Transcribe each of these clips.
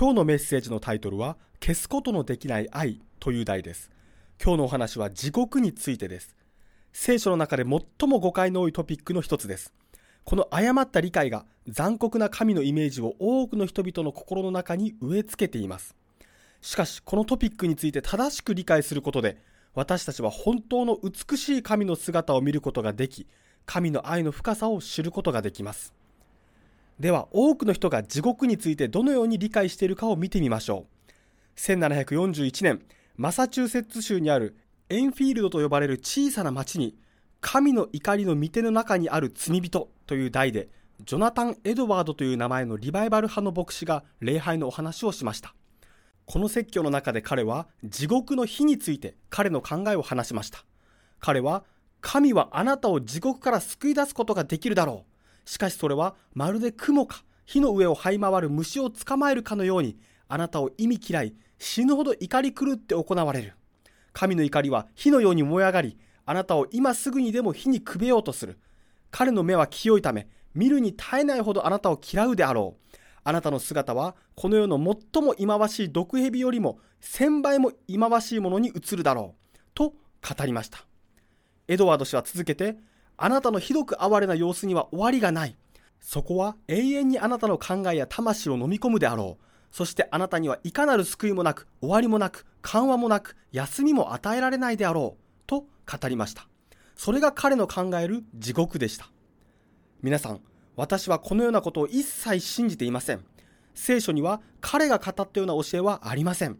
今日のメッセージのタイトルは消すことのできない愛という題です。今日のお話は地獄についてです。聖書の中で最も誤解の多いトピックの一つです。この誤った理解が残酷な神のイメージを多くの人々の心の中に植え付けています。しかしこのトピックについて正しく理解することで私たちは本当の美しい神の姿を見ることができ神の愛の深さを知ることができます。では多くの人が地獄についてどのように理解しているかを見てみましょう。1741年マサチューセッツ州にあるエンフィールドと呼ばれる小さな町に神の怒りの御手の中にある罪人という題でジョナタン・エドワードという名前のリバイバル派の牧師が礼拝のお話をしました。この説教の中で彼は地獄の火について彼の考えを話しました彼は神はあなたを地獄から救い出すことができるだろう。しかしそれはまるで雲か火の上を這い回る虫を捕まえるかのようにあなたを意味嫌い死ぬほど怒り狂って行われる。神の怒りは火のように燃え上がりあなたを今すぐにでも火にくべようとする。彼の目は清いため見るに耐えないほどあなたを嫌うであろう。あなたの姿はこの世の最も忌まわしい毒蛇よりも千倍も忌まわしいものに映るだろう。と語りました。エドワード氏は続けてあなたのひどく哀れな様子には終わりがない。そこは永遠にあなたの考えや魂を飲み込むであろう。そしてあなたにはいかなる救いもなく、終わりもなく、緩和もなく、休みも与えられないであろう。と語りました。それが彼の考える地獄でした。皆さん、私はこのようなことを一切信じていません。聖書には彼が語ったような教えはありません。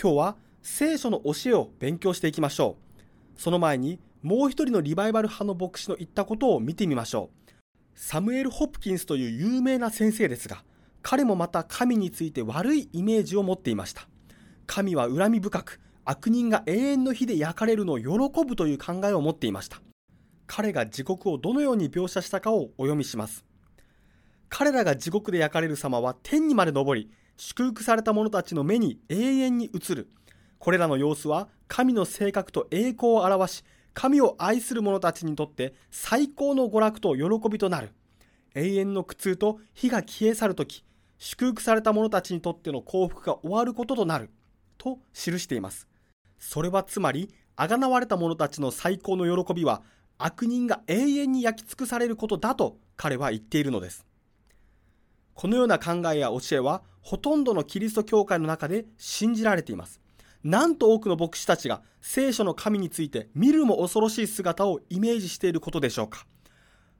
今日は聖書の教えを勉強していきましょう。その前にもう一人のリバイバル派の牧師の言ったことを見てみましょう。サムエル・ホプキンスという有名な先生ですが、彼もまた神について悪いイメージを持っていました。神は恨み深く、悪人が永遠の火で焼かれるのを喜ぶという考えを持っていました。彼が地獄をどのように描写したかをお読みします。彼らが地獄で焼かれる様は天にまで昇り、祝福された者たちの目に永遠に映る。これらの様子は神の性格と栄光を表し、神を愛する者たちにとって最高の娯楽と喜びとなる。永遠の苦痛と火が消え去るとき、祝福された者たちにとっての幸福が終わることとなる。と記しています。それはつまり、あがなわれた者たちの最高の喜びは、悪人が永遠に焼き尽くされることだと彼は言っているのです。このような考えや教えは、ほとんどのキリスト教会の中で信じられています。なんと多くの牧師たちが聖書の神について見るも恐ろしい姿をイメージしていることでしょうか。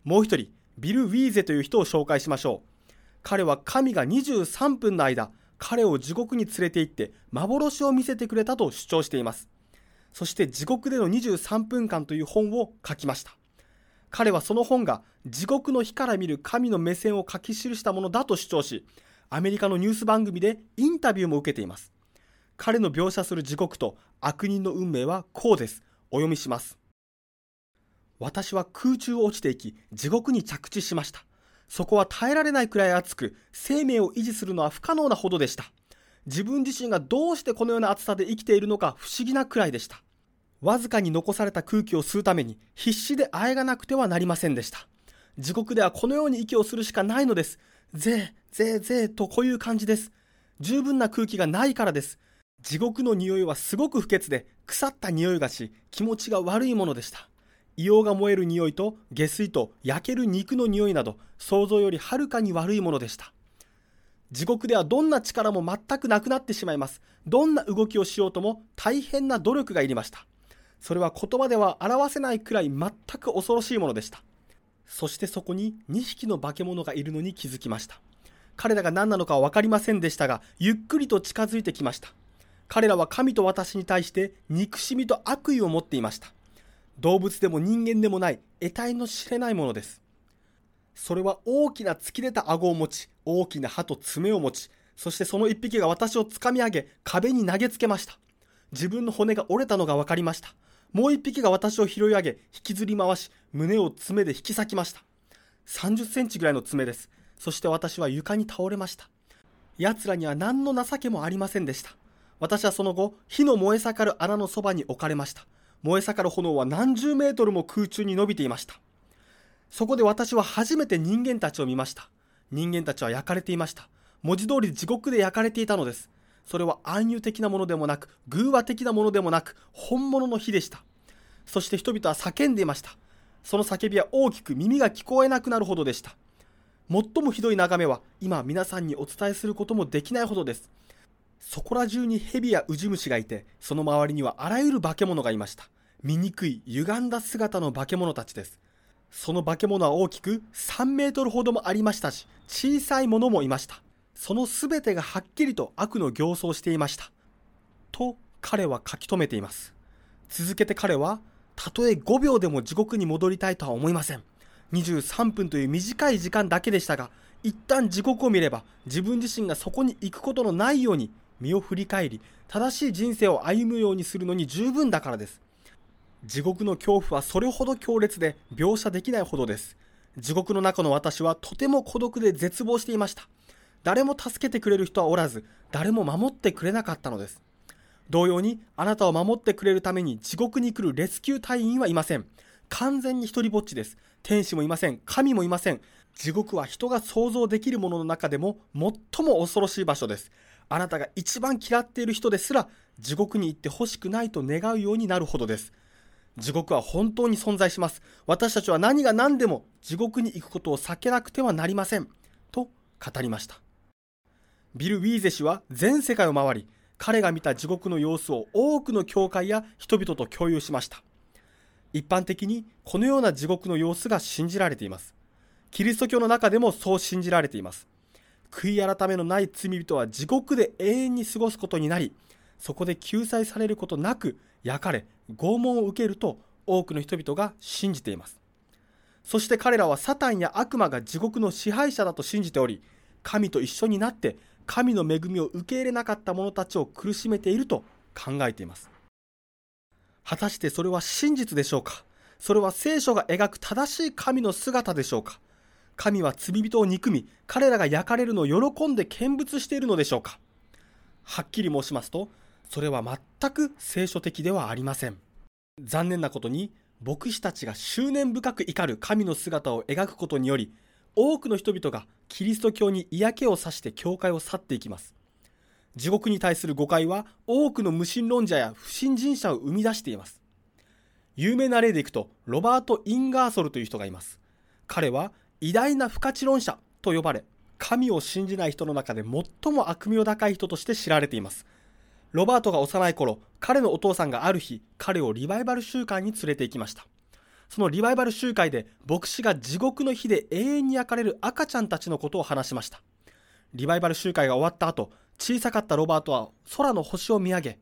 もう一人ビル・ウィーゼという人を紹介しましょう。彼は神が23分の間彼を地獄に連れて行って幻を見せてくれたと主張しています。そして地獄での23分間という本を書きました。彼はその本が地獄の火から見る神の目線を書き記したものだと主張しアメリカのニュース番組でインタビューも受けています。彼の描写する地獄と悪人の運命はこうです。お読みします。私は空中を落ちていき、地獄に着地しました。そこは耐えられないくらい暑く、生命を維持するのは不可能なほどでした。自分自身がどうしてこのような暑さで生きているのか不思議なくらいでした。わずかに残された空気を吸うために必死であえがなくてはなりませんでした。地獄ではこのように息をするしかないのです。ぜー、ぜーぜーとこういう感じです。十分な空気がないからです。地獄の匂いはすごく不潔で腐った匂いがし気持ちが悪いものでした。硫黄が燃える匂いと下水と焼ける肉の匂いなど想像よりはるかに悪いものでした。地獄ではどんな力も全くなくなってしまいます。どんな動きをしようとも大変な努力がいりました。それは言葉では表せないくらい全く恐ろしいものでした。そしてそこに2匹の化け物がいるのに気づきました。彼らが何なのかは分かりませんでしたがゆっくりと近づいてきました。彼らは神と私に対して憎しみと悪意を持っていました。動物でも人間でもない得体の知れないものです。それは大きな突き出た顎を持ち、大きな歯と爪を持ち、そしてその一匹が私をつかみ上げ、壁に投げつけました。自分の骨が折れたのが分かりました。もう一匹が私を拾い上げ、引きずり回し、胸を爪で引き裂きました。30センチぐらいの爪です。そして私は床に倒れました。奴らには何の情けもありませんでした。私はその後、火の燃え盛る穴のそばに置かれました。燃え盛る炎は何十メートルも空中に伸びていました。そこで私は初めて人間たちを見ました。人間たちは焼かれていました。文字通り地獄で焼かれていたのです。それは暗喩的なものでもなく、偶話的なものでもなく、本物の火でした。そして人々は叫んでいました。その叫びは大きく耳が聞こえなくなるほどでした。最もひどい眺めは今皆さんにお伝えすることもできないほどです。そこら中に蛇やウジ虫がいて、その周りにはあらゆる化け物がいました。醜い、歪んだ姿の化け物たちです。その化け物は大きく3メートルほどもありましたし、小さいものもいました。そのすべてがはっきりと悪の形相していました。と彼は書き留めています。続けて彼は、たとえ5秒でも地獄に戻りたいとは思いません。23分という短い時間だけでしたが、一旦地獄を見れば自分自身がそこに行くことのないように身を振り返り、正しい人生を歩むようにするのに十分だからです。地獄の恐怖はそれほど強烈で描写できないほどです。地獄の中の私はとても孤独で絶望していました。誰も助けてくれる人はおらず、誰も守ってくれなかったのです。同様に、あなたを守ってくれるために地獄に来るレスキュー隊員はいません。完全に一人ぼっちです。天使もいません。神もいません。地獄は人が想像できるものの中でも最も恐ろしい場所です。あなたが一番嫌っている人ですら地獄に行ってほしくないと願うようになるほどです。地獄は本当に存在します。私たちは何が何でも地獄に行くことを避けなくてはなりません。と語りました。ビル・ウィーゼ氏は全世界を回り、彼が見た地獄の様子を多くの教会や人々と共有しました。一般的にこのような地獄の様子が信じられています。キリスト教の中でもそう信じられています。悔い改めのない罪人は地獄で永遠に過ごすことになり、そこで救済されることなく焼かれ、拷問を受けると多くの人々が信じています。そして彼らはサタンや悪魔が地獄の支配者だと信じており、神と一緒になって神の恵みを受け入れなかった者たちを苦しめていると考えています。果たしてそれは真実でしょうか？それは聖書が描く正しい神の姿でしょうか？神は罪人を憎み、彼らが焼かれるのを喜んで見物しているのでしょうかはっきり申しますと、それは全く聖書的ではありません。残念なことに、牧師たちが執念深く怒る神の姿を描くことにより、多くの人々がキリスト教に嫌気をさして教会を去っていきます。地獄に対する誤解は多くの無神論者や不信心者を生み出しています。有名な例でいくと、ロバート・インガーソルという人がいます。彼は偉大な不可知論者と呼ばれ、神を信じない人の中で最も悪名高い人として知られています。ロバートが幼い頃、彼のお父さんがある日、彼をリバイバル集会に連れて行きました。そのリバイバル集会で、牧師が地獄の火で永遠に焼かれる赤ちゃんたちのことを話しました。リバイバル集会が終わった後、小さかったロバートは空の星を見上げ、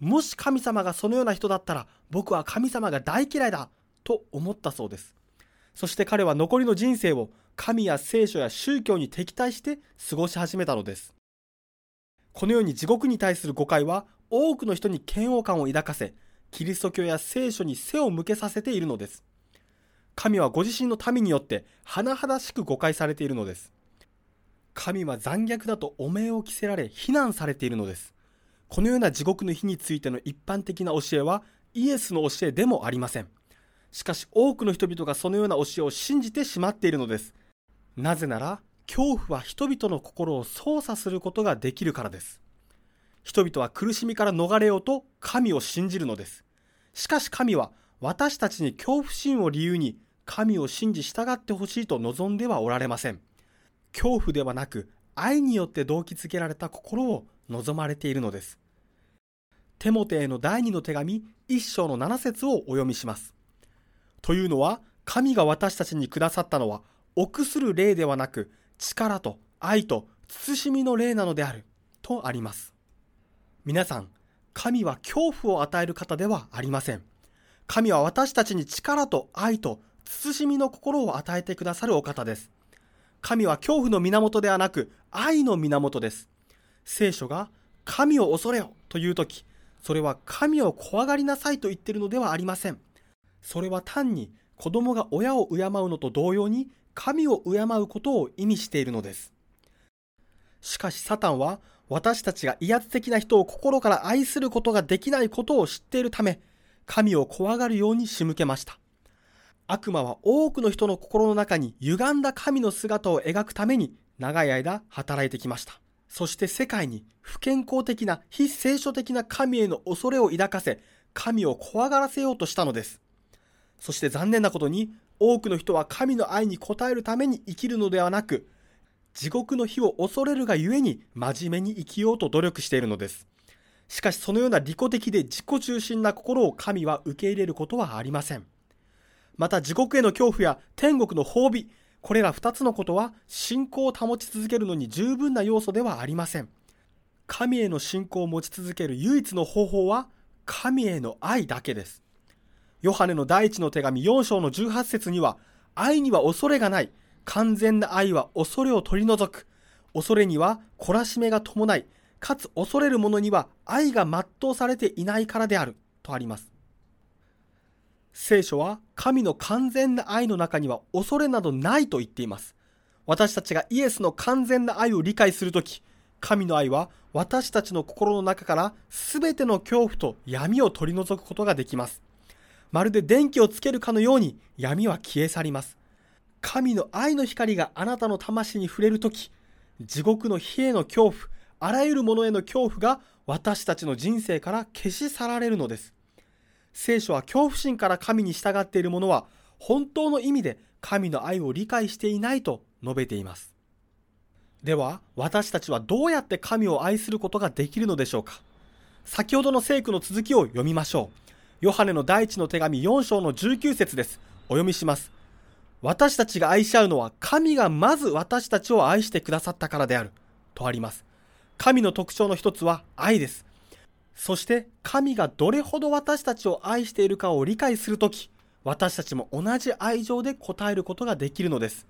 もし神様がそのような人だったら、僕は神様が大嫌いだと思ったそうです。そして彼は残りの人生を神や聖書や宗教に敵対して過ごし始めたのです。このように地獄に対する誤解は多くの人に嫌悪感を抱かせ、キリスト教や聖書に背を向けさせているのです。神はご自身の民によって甚だしく誤解されているのです。神は残虐だと汚名を着せられ非難されているのです。このような地獄の日についての一般的な教えはイエスの教えでもありません。しかし多くの人々がそのような教えを信じてしまっているのです。なぜなら、恐怖は人々の心を操作することができるからです。人々は苦しみから逃れようと神を信じるのです。しかし神は私たちに恐怖心を理由に神を信じ従ってほしいと望んではおられません。恐怖ではなく愛によって動機づけられた心を望まれているのです。テモテへの第二の手紙一章の七節をお読みします。というのは、神が私たちにくださったのは、臆する霊ではなく、力と愛と慎みの霊なのである、とあります。皆さん、神は恐怖を与える方ではありません。神は私たちに力と愛と慎みの心を与えてくださるお方です。神は恐怖の源ではなく愛の源です。聖書が神を恐れよというとき、それは神を怖がりなさいと言っているのではありません。それは単に子供が親を敬うのと同様に神を敬うことを意味しているのです。しかしサタンは私たちが威圧的な人を心から愛することができないことを知っているため、神を怖がるように仕向けました。悪魔は多くの人の心の中に歪んだ神の姿を描くために長い間働いてきました。そして世界に不健康的な非聖書的な神への恐れを抱かせ、神を怖がらせようとしたのです。そして残念なことに、多くの人は神の愛に応えるために生きるのではなく、地獄の火を恐れるがゆえに真面目に生きようと努力しているのです。しかしそのような利己的で自己中心な心を神は受け入れることはありません。また地獄への恐怖や天国の褒美、これら2つのことは信仰を保ち続けるのに十分な要素ではありません。神への信仰を持ち続ける唯一の方法は神への愛だけです。ヨハネの第一の手紙4章の18節には、愛には恐れがない。完全な愛は恐れを取り除く。恐れには懲らしめが伴い、かつ恐れる者には愛が全うされていないからである。とあります。聖書は神の完全な愛の中には恐れなどないと言っています。私たちがイエスの完全な愛を理解するとき、神の愛は私たちの心の中から全ての恐怖と闇を取り除くことができます。まるで電気をつけるかのように闇は消え去ります。神の愛の光があなたの魂に触れるとき、地獄の火への恐怖、あらゆるものへの恐怖が私たちの人生から消し去られるのです。聖書は恐怖心から神に従っている者は本当の意味で神の愛を理解していないと述べています。では、私たちはどうやって神を愛することができるのでしょうか先ほどの聖句の続きを読みましょう。ヨハネの第一の手紙4章の19節です。お読みします。私たちが愛し合うのは神がまず私たちを愛してくださったからである。とあります。神の特徴の一つは愛です。そして神がどれほど私たちを愛しているかを理解するとき、私たちも同じ愛情で応えることができるのです。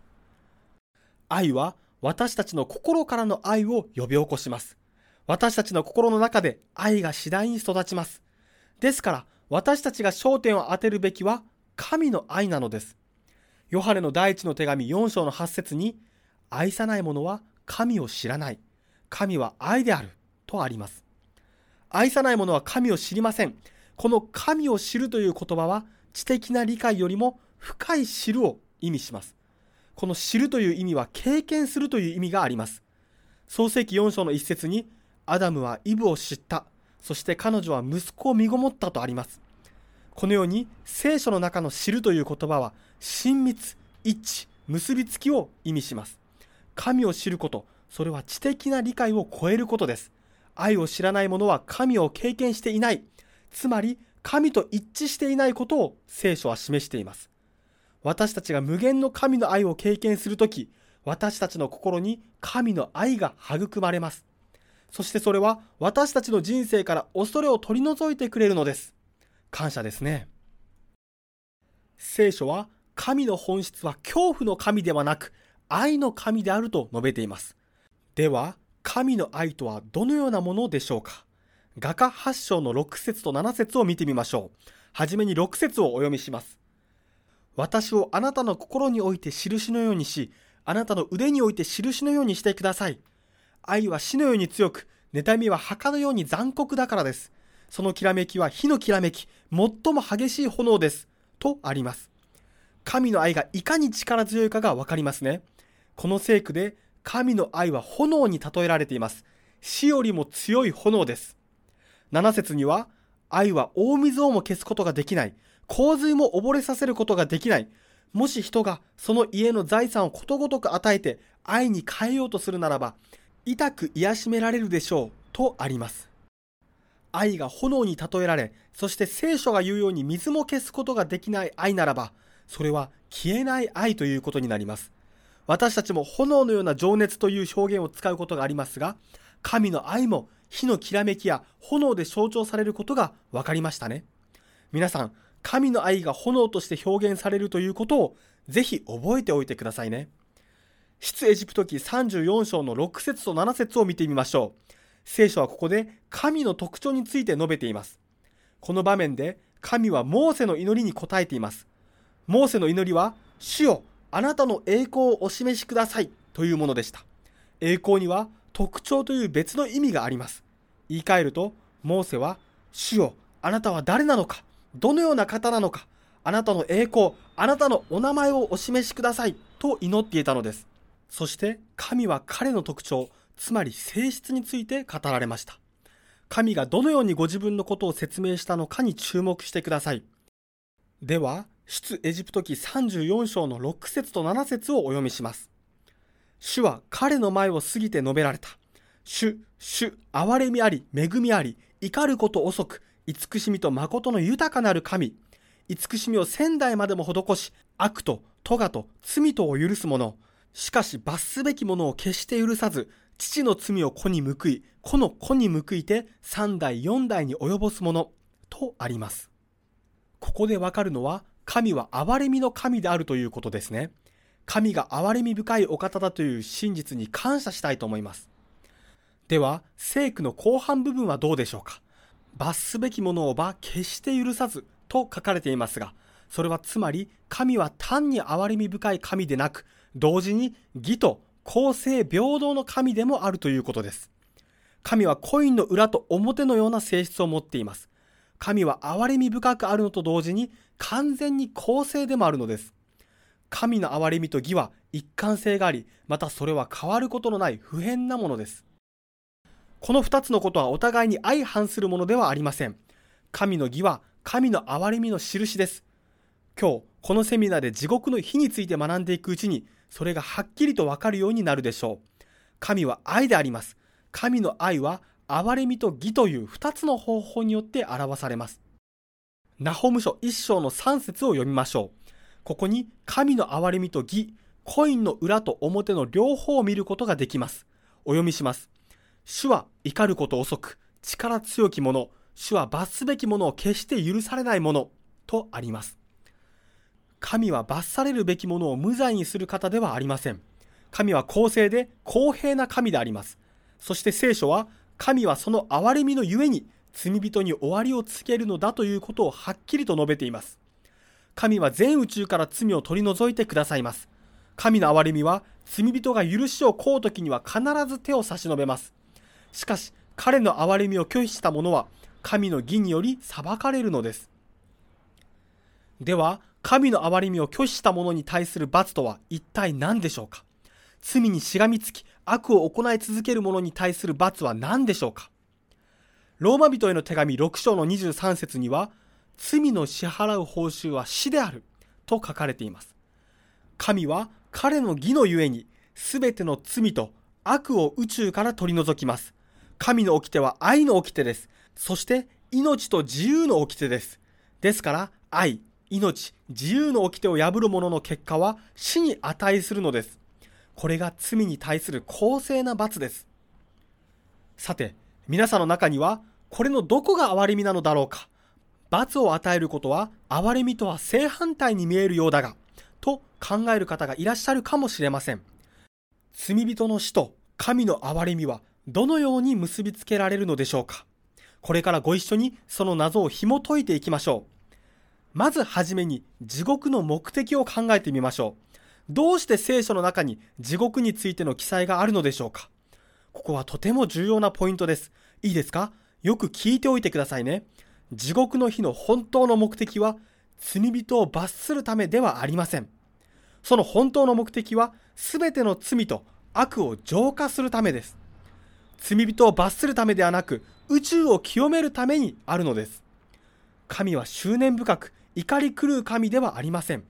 愛は私たちの心からの愛を呼び起こします。私たちの心の中で愛が次第に育ちます。ですから私たちが焦点を当てるべきは神の愛なのです。ヨハネの第一の手紙4章の8節に、愛さない者は神を知らない。神は愛である。とあります。愛さない者は神を知りません。この神を知るという言葉は、知的な理解よりも深い知るを意味します。この知るという意味は経験するという意味があります。創世記4章の一節に、アダムはイブを知った。そして彼女は息子を身ごもったとあります。このように聖書の中の知るという言葉は親密、一致、結びつきを意味します。神を知ること、それは知的な理解を超えることです。愛を知らない者は神を経験していない。つまり、神と一致していないことを聖書は示しています。私たちが無限の神の愛を経験するとき、私たちの心に神の愛が育まれます。そしてそれは私たちの人生から恐れを取り除いてくれるのです。感謝ですね。聖書は神の本質は恐怖の神ではなく愛の神であると述べています。では、神の愛とはどのようなものでしょうか？画家8章の6節と7節を見てみましょう。はじめに6節をお読みします。私をあなたの心において印のようにし、あなたの腕において印のようにしてください。愛は死のように強く、妬みは墓のように残酷だからです。そのきらめきは火のきらめき、最も激しい炎です。とあります。神の愛がいかに力強いかがわかりますね。この聖句で神の愛は炎に例えられています。死よりも強い炎です。7節には、愛は大水をも消すことができない。洪水も溺れさせることができない。もし人がその家の財産をことごとく与えて愛に変えようとするならば、痛く癒しめられるでしょう。とあります。愛が炎に例えられ、そして聖書が言うように水も消すことができない愛ならば、それは消えない愛ということになります。私たちも炎のような情熱という表現を使うことがありますが、神の愛も火のきらめきや炎で象徴されることが分かりましたね。皆さん、神の愛が炎として表現されるということをぜひ覚えておいてくださいね。出エジプト記34章の6節と7節を見てみましょう。聖書はここで神の特徴について述べています。この場面で神はモーセの祈りに応えています。モーセの祈りは、主よ、あなたの栄光をお示しくださいというものでした。栄光には特徴という別の意味があります。言い換えると、モーセは、主よ、あなたは誰なのか、どのような方なのか、あなたの栄光、あなたのお名前をお示しくださいと祈っていたのです。そして神は彼の特徴、つまり性質について語られました。神がどのようにご自分のことを説明したのかに注目してください。では、出エジプト記34章の6節と7節をお読みします。主は彼の前を過ぎて述べられた。主、主、憐れみあり、恵みあり、怒ること遅く、慈しみと誠の豊かなる神。慈しみを仙台までも施し、悪と咎と罪とを許す者。しかし罰すべき者を決して許さず、父の罪を子に報い、子の子に報いて三代四代に及ぼす者とあります。ここでわかるのは、神は憐れみの神であるということですね。神が憐れみ深いお方だという真実に感謝したいと思います。では、聖句の後半部分はどうでしょうか？罰すべきものをば決して許さずと書かれていますが、それはつまり神は単に憐れみ深い神でなく、同時に義と公正平等の神でもあるということです。神はコインの裏と表のような性質を持っています。神は憐れみ深くあるのと同時に完全に公正でもあるのです。神の憐れみと義は一貫性があり、またそれは変わることのない普遍なものです。この二つのことはお互いに相反するものではありません。神の義は神の憐れみの印です。今日、このセミナーで地獄の火について学んでいくうちに、それがはっきりとわかるようになるでしょう。神は愛であります。神の愛は憐れみと義という二つの方法によって表されます。ナホム書一章の三節を読みましょう。ここに神の憐れみと義、コインの裏と表の両方を見ることができます。お読みします。主は怒ること遅く、力強き者、主は罰すべき者を決して許されない者、とあります。神は罰されるべきものを無罪にする方ではありません。神は公正で公平な神であります。そして聖書は、神はその憐れみのゆえに罪人に終わりをつけるのだということをはっきりと述べています。神は全宇宙から罪を取り除いてくださいます。神の憐れみは罪人が許しを請う時には必ず手を差し伸べます。しかし、彼の憐れみを拒否した者は、神の義により裁かれるのです。では、神の憐れみを拒否した者に対する罰とは一体何でしょうか？罪にしがみつき、悪を行い続ける者に対する罰は何でしょうか？ローマ人への手紙6章の23節には、罪の支払う報酬は死であると書かれています。神は彼の義のゆえに、すべての罪と悪を宇宙から取り除きます。神の掟は愛の掟です。そして命と自由の掟です。ですから愛、命、自由の掟を破る者の結果は死に値するのです。これが罪に対する公正な罰です。さて、皆さんの中には、これのどこが憐れみなのだろうか。罰を与えることは、憐れみとは正反対に見えるようだが、と考える方がいらっしゃるかもしれません。罪人の死と神の憐れみはどのように結びつけられるのでしょうかこれからご一緒にその謎を紐解いていきましょう。まずはじめに地獄の目的を考えてみましょう。どうして聖書の中に地獄についての記載があるのでしょうかここはとても重要なポイントです。いいですか？よく聞いておいてくださいね。地獄の日の本当の目的は罪人を罰するためではありません。その本当の目的は全ての罪と悪を浄化するためです。罪人を罰するためではなく、宇宙を清めるためにあるのです。神は執念深く、怒り狂う神ではありません。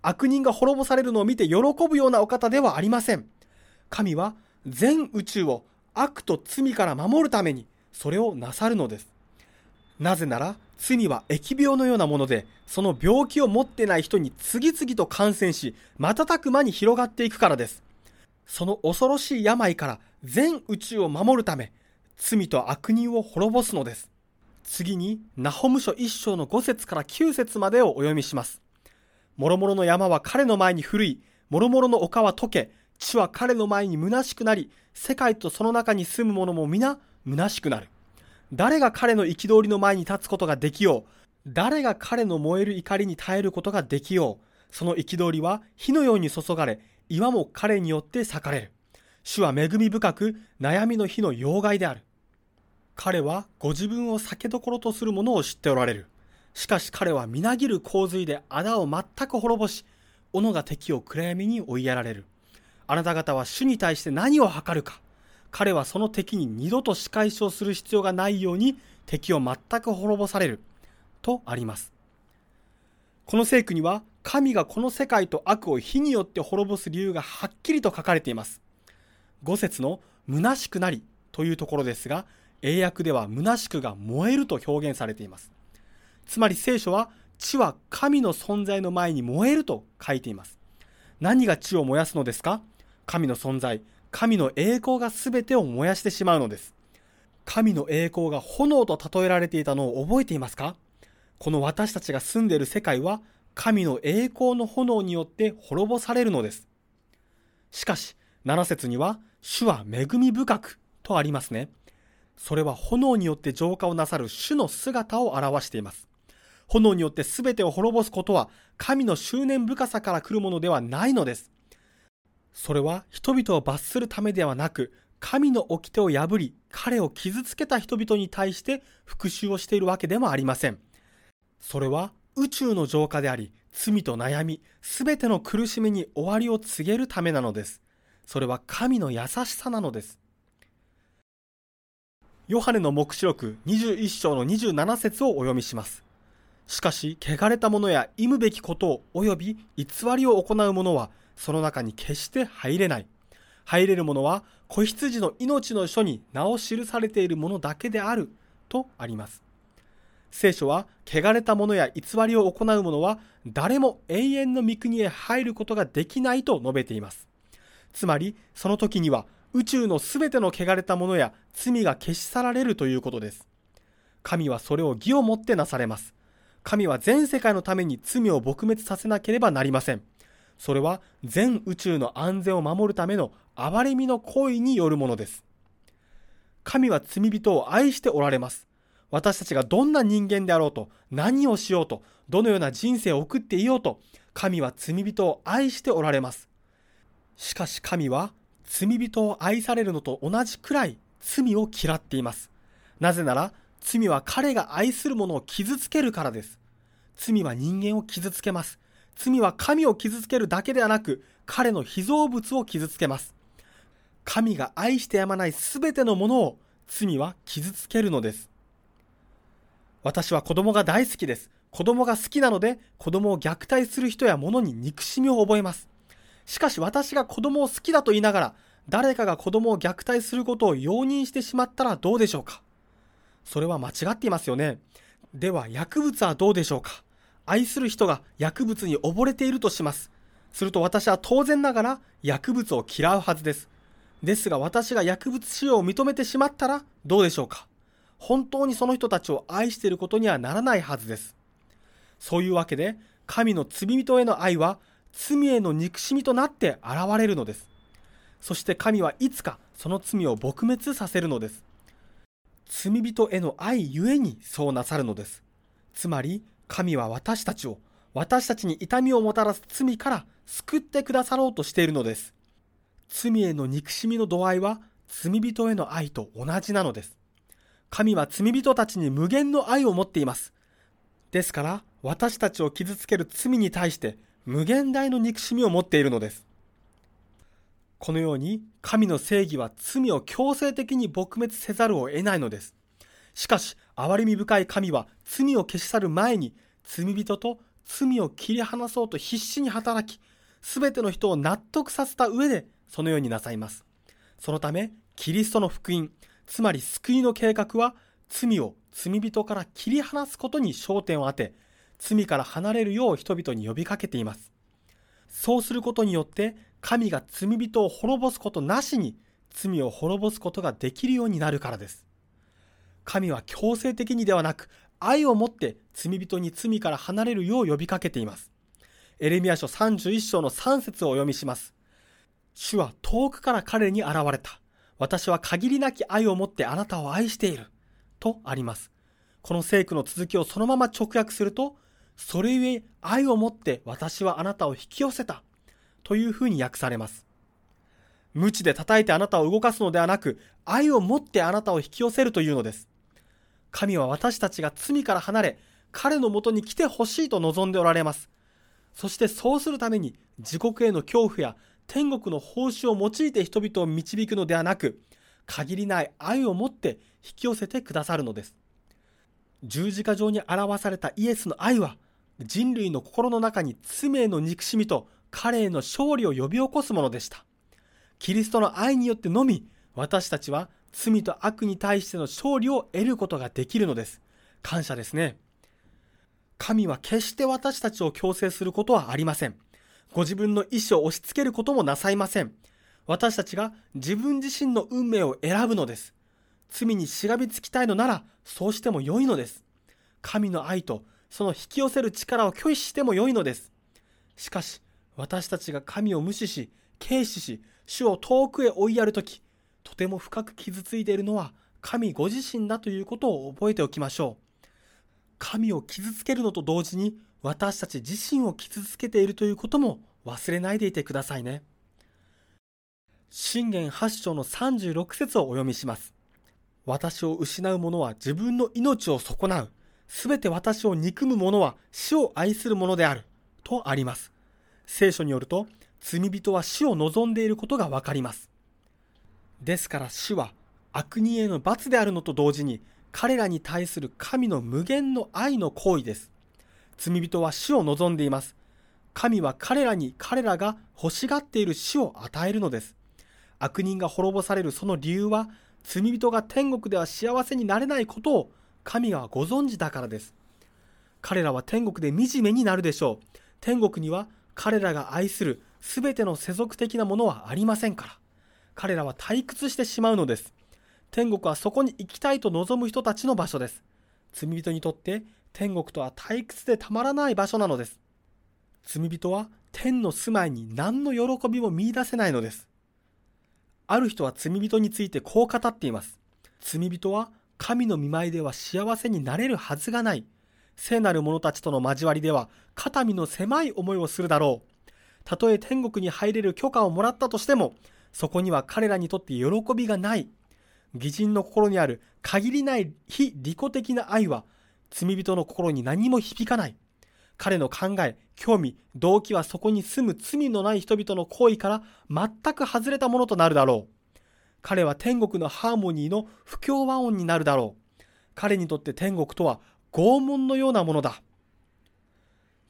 悪人が滅ぼされるのを見て喜ぶようなお方ではありません。神は全宇宙を悪と罪から守るためにそれをなさるのです。なぜなら罪は疫病のようなもので、その病気を持ってない人に次々と感染し、瞬く間に広がっていくからです。その恐ろしい病から全宇宙を守るため、罪と悪人を滅ぼすのです。次に、ナホム書1章の5節から9節までをお読みします。諸々の山は彼の前に古い、諸々の丘は溶け、地は彼の前に虚しくなり、世界とその中に住む者も皆虚しくなる。誰が彼の憤りの前に立つことができよう。誰が彼の燃える怒りに耐えることができよう。その憤りは火のように注がれ、岩も彼によって裂かれる。主は恵み深く悩みの日の要害である。彼はご自分を酒どころとするものを知っておられる。しかし彼はみなぎる洪水で穴を全く滅ぼし、斧が敵を暗闇に追いやられる。あなた方は主に対して何を図るか。彼はその敵に二度と仕返しをする必要がないように敵を全く滅ぼされる。とあります。この聖句には神がこの世界と悪を火によって滅ぼす理由がはっきりと書かれています。五節の虚しくなりというところですが、英訳では虚しくが燃えると表現されています。つまり聖書は地は神の存在の前に燃えると書いています。何が地を燃やすのですか？神の存在、神の栄光が全てを燃やしてしまうのです。神の栄光が炎と例えられていたのを覚えていますか？この私たちが住んでいる世界は神の栄光の炎によって滅ぼされるのです。しかし、7節には、主は恵み深くとありますね。それは炎によって浄化をなさる主の姿を表しています。炎によって全てを滅ぼすことは神の執念深さから来るものではないのです。それは人々を罰するためではなく、神の掟を破り、彼を傷つけた人々に対して復讐をしているわけでもありません。それは宇宙の浄化であり、罪と悩み、すべての苦しみに終わりを告げるためなのです。それは神の優しさなのです。ヨハネの目視録21章の27節をお読みします。しかし、汚れた者や忌むべきことを及び偽りを行う者は、その中に決して入れない。入れる者は、子羊の命の書に名を記されているものだけである、とあります。聖書は、汚れた者や偽りを行う者は、誰も永遠の御国へ入ることができないと述べています。つまり、その時には、宇宙のすべての汚れた者や罪が消し去られるということです。神はそれを義をもってなされます。神は全世界のために罪を撲滅させなければなりません。それは全宇宙の安全を守るための憐れみの行為によるものです。神は罪人を愛しておられます。私たちがどんな人間であろうと、何をしようと、どのような人生を送っていようと、神は罪人を愛しておられます。しかし神は罪人を愛されるのと同じくらい罪を嫌っています。なぜなら罪は彼が愛する者を傷つけるからです。罪は人間を傷つけます。罪は神を傷つけるだけではなく、彼の被造物を傷つけます。神が愛してやまないすべてのものを罪は傷つけるのです。私は子供が大好きです。子供が好きなので、子供を虐待する人や物に憎しみを覚えます。しかし私が子供を好きだと言いながら、誰かが子供を虐待することを容認してしまったらどうでしょうか？それは間違っていますよね。では薬物はどうでしょうか？愛する人が薬物に溺れているとします。すると私は当然ながら薬物を嫌うはずです。ですが私が薬物使用を認めてしまったらどうでしょうか？本当にその人たちを愛していることにはならないはずです。そういうわけで神の罪人への愛は罪への憎しみとなって現れるのです。そして神はいつかその罪を撲滅させるのです。罪人への愛ゆえにそうなさるのです。つまり、神は私たちを、私たちに痛みをもたらす罪から救ってくださろうとしているのです。罪への憎しみの度合いは罪人への愛と同じなのです。神は罪人たちに無限の愛を持っています。ですから、私たちを傷つける罪に対して無限大の憎しみを持っているのです。このように神の正義は罪を強制的に撲滅せざるを得ないのです。しかし、憐れみ深い神は罪を消し去る前に罪人と罪を切り離そうと必死に働き、すべての人を納得させた上でそのようになさいます。そのため、キリストの福音、つまり救いの計画は罪を罪人から切り離すことに焦点を当て、罪から離れるよう人々に呼びかけています。そうすることによって神が罪人を滅ぼすことなしに罪を滅ぼすことができるようになるからです。神は強制的にではなく愛を持って罪人に罪から離れるよう呼びかけています。エレミア書31章の3節をお読みします。主は遠くから彼に現れた。私は限りなき愛を持ってあなたを愛している。とあります。この聖句の続きをそのまま直訳すると、それゆえ愛を持って私はあなたを引き寄せた。というふうに訳されます。無知で叩いてあなたを動かすのではなく、愛を持ってあなたを引き寄せるというのです。神は私たちが罪から離れ、彼のもとに来てほしいと望んでおられます。そしてそうするために、自国への恐怖や天国の報酬を用いて人々を導くのではなく、限りない愛を持って引き寄せてくださるのです。十字架上に表されたイエスの愛は、人類の心の中に罪への憎しみと彼への勝利を呼び起こすものでした。キリストの愛によってのみ、私たちは罪と悪に対しての勝利を得ることができるのです。感謝ですね。神は決して私たちを強制することはありません。ご自分の意志を押し付けることもなさいません。私たちが自分自身の運命を選ぶのです。罪にしがみつきたいのなら、そうしても良いのです。神の愛とその引き寄せる力を拒否しても良いのです。しかし、私たちが神を無視し、軽視し、主を遠くへ追いやるとき、とても深く傷ついているのは神ご自身だということを覚えておきましょう。神を傷つけるのと同時に私たち自身を傷つけているということも忘れないでいてくださいね。信玄8章の36節をお読みします。私を失う者は自分の命を損なう。すべて私を憎む者は死を愛する者である。とあります。聖書によると、罪人は死を望んでいることがわかります。ですから死は悪人への罰であるのと同時に、彼らに対する神の無限の愛の行為です。罪人は死を望んでいます。神は彼らに彼らが欲しがっている死を与えるのです。悪人が滅ぼされるその理由は、罪人が天国では幸せになれないことを神がご存知だからです。彼らは天国で惨めになるでしょう。天国には彼らが愛する全ての世俗的なものはありませんから。彼らは退屈してしまうのです。天国はそこに行きたいと望む人たちの場所です。罪人にとって天国とは退屈でたまらない場所なのです。罪人は天の住まいに何の喜びも見いだせないのです。ある人は罪人についてこう語っています。罪人は神の見舞いでは幸せになれるはずがない。聖なる者たちとの交わりでは肩身の狭い思いをするだろう。たとえ天国に入れる許可をもらったとしても、そこには彼らにとって喜びがない。義人の心にある限りない非利己的な愛は罪人の心に何も響かない。彼の考え、興味、動機はそこに住む罪のない人々の行為から全く外れたものとなるだろう。彼は天国のハーモニーの不協和音になるだろう。彼にとって天国とは拷問のようなものだ。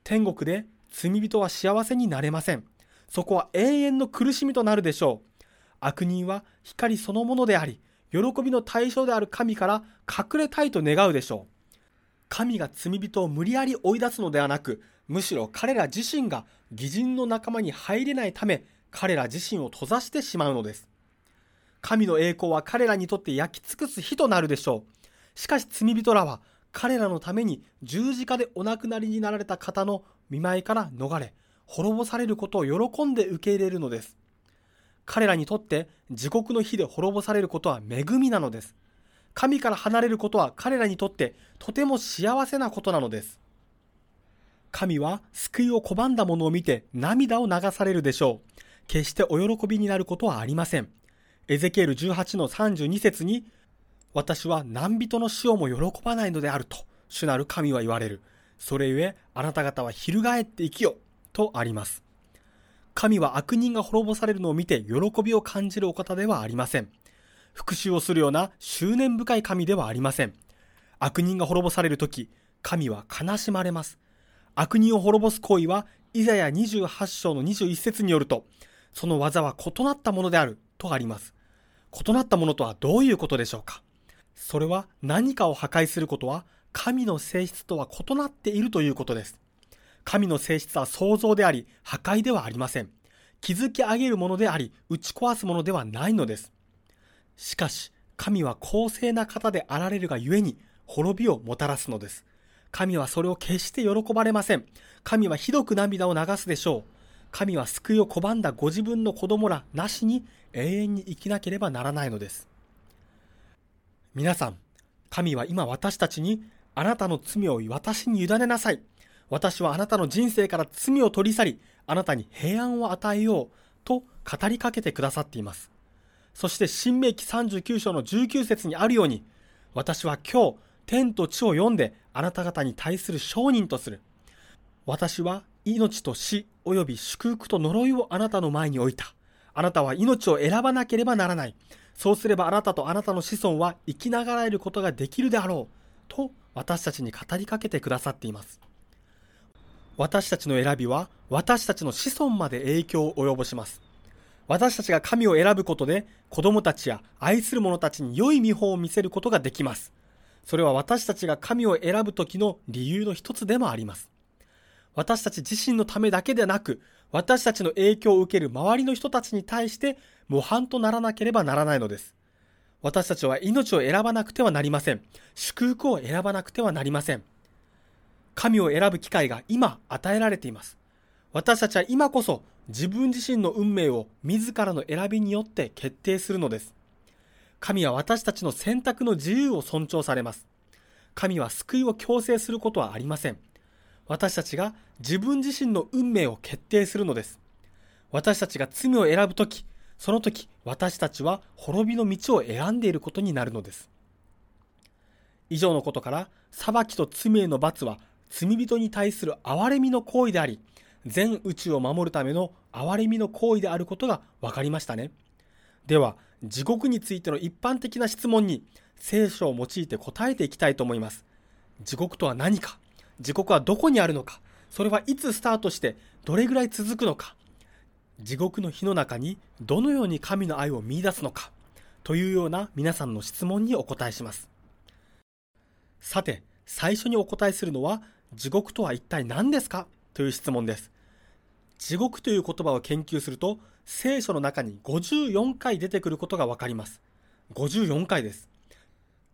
天国で罪人は幸せになれません。そこは永遠の苦しみとなるでしょう。悪人は光そのものであり、喜びの対象である神から隠れたいと願うでしょう。神が罪人を無理やり追い出すのではなく、むしろ彼ら自身が義人の仲間に入れないため、彼ら自身を閉ざしてしまうのです。神の栄光は彼らにとって焼き尽くす日となるでしょう。しかし罪人らは彼らのために十字架でお亡くなりになられた方の見舞いから逃れ、滅ぼされることを喜んで受け入れるのです。彼らにとって地獄の火で滅ぼされることは恵みなのです。神から離れることは彼らにとってとても幸せなことなのです。神は救いを拒んだ者を見て涙を流されるでしょう。決してお喜びになることはありません。エゼキエル18の32節に、私は何人の死をも喜ばないのであると、主なる神は言われる。それゆえ、あなた方は翻って生きよ、とあります。神は悪人が滅ぼされるのを見て喜びを感じるお方ではありません。復讐をするような執念深い神ではありません。悪人が滅ぼされるとき、神は悲しまれます。悪人を滅ぼす行為は、イザヤ28章の21節によると、その技は異なったものであるとあります。異なったものとはどういうことでしょうか？それは何かを破壊することは神の性質とは異なっているということです。神の性質は創造であり破壊ではありません。築き上げるものであり打ち壊すものではないのです。しかし、神は公正な方であられるがゆえに滅びをもたらすのです。神はそれを決して喜ばれません。神はひどく涙を流すでしょう。神は救いを拒んだご自分の子供らなしに永遠に生きなければならないのです。皆さん、神は今私たちにあなたの罪を私に委ねなさい。私はあなたの人生から罪を取り去り、あなたに平安を与えようと語りかけてくださっています。そして新明記39章の19節にあるように、私は今日、天と地を読んであなた方に対する証人とする。私は命と死、及び祝福と呪いをあなたの前に置いた。あなたは命を選ばなければならない。そうすればあなたとあなたの子孫は生きながらえることができるであろう。と私たちに語りかけてくださっています。私たちの選びは私たちの子孫まで影響を及ぼします。私たちが神を選ぶことで子供たちや愛する者たちに良い見本を見せることができます。それは私たちが神を選ぶ時の理由の一つでもあります。私たち自身のためだけでなく、私たちの影響を受ける周りの人たちに対して模範とならなければならないのです。私たちは命を選ばなくてはなりません。祝福を選ばなくてはなりません。神を選ぶ機会が今与えられています。私たちは今こそ自分自身の運命を自らの選びによって決定するのです。神は私たちの選択の自由を尊重されます。神は救いを強制することはありません。私たちが自分自身の運命を決定するのです。私たちが罪を選ぶとき、その時私たちは滅びの道を選んでいることになるのです。以上のことから、裁きと罪への罰は罪人に対する憐れみの行為であり、全宇宙を守るための憐れみの行為であることが分かりましたね。では、地獄についての一般的な質問に聖書を用いて答えていきたいと思います。地獄とは何か？地獄はどこにあるのか？それはいつスタートしてどれぐらい続くのか？地獄の火の中にどのように神の愛を見出すのか？というような皆さんの質問にお答えします。さて、最初にお答えするのは地獄とは一体何ですか？という質問です。地獄という言葉を研究すると聖書の中に54回出てくることがわかります。54回です。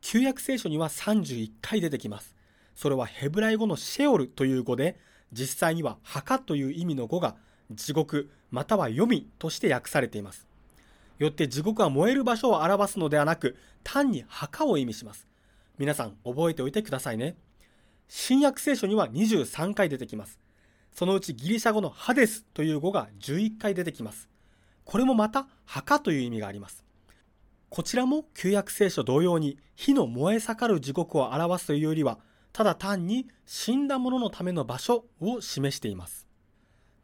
旧約聖書には31回出てきます。それはヘブライ語のシェオルという語で、実際には墓という意味の語が地獄または読みとして訳されています。よって地獄は燃える場所を表すのではなく、単に墓を意味します。皆さん覚えておいてくださいね。新約聖書には23回出てきます。そのうちギリシャ語のハデスという語が11回出てきます。これもまた墓という意味があります。こちらも旧約聖書同様に火の燃え盛る地獄を表すというよりは、ただ単に死んだ者のための場所を示しています。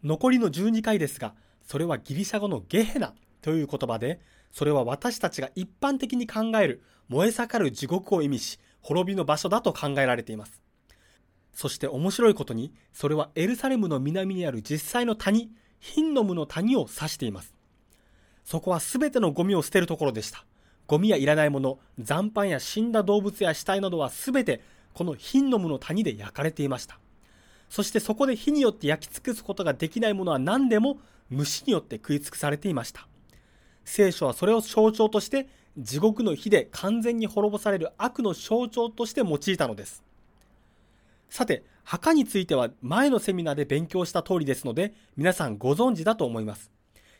残りの12回ですが、それはギリシャ語のゲヘナという言葉で、それは私たちが一般的に考える燃え盛る地獄を意味し、滅びの場所だと考えられています。そして面白いことに、それはエルサレムの南にある実際の谷、ヒンノムの谷を指しています。そこは全てのゴミを捨てるところでした。ゴミやいらないもの、残飯や死んだ動物や死体などは全てこのヒンノムの谷で焼かれていました。そしてそこで火によって焼き尽くすことができないものは何でも虫によって食い尽くされていました。聖書はそれを象徴として地獄の火で完全に滅ぼされる悪の象徴として用いたのです。さて、墓については前のセミナーで勉強した通りですので、皆さんご存知だと思います。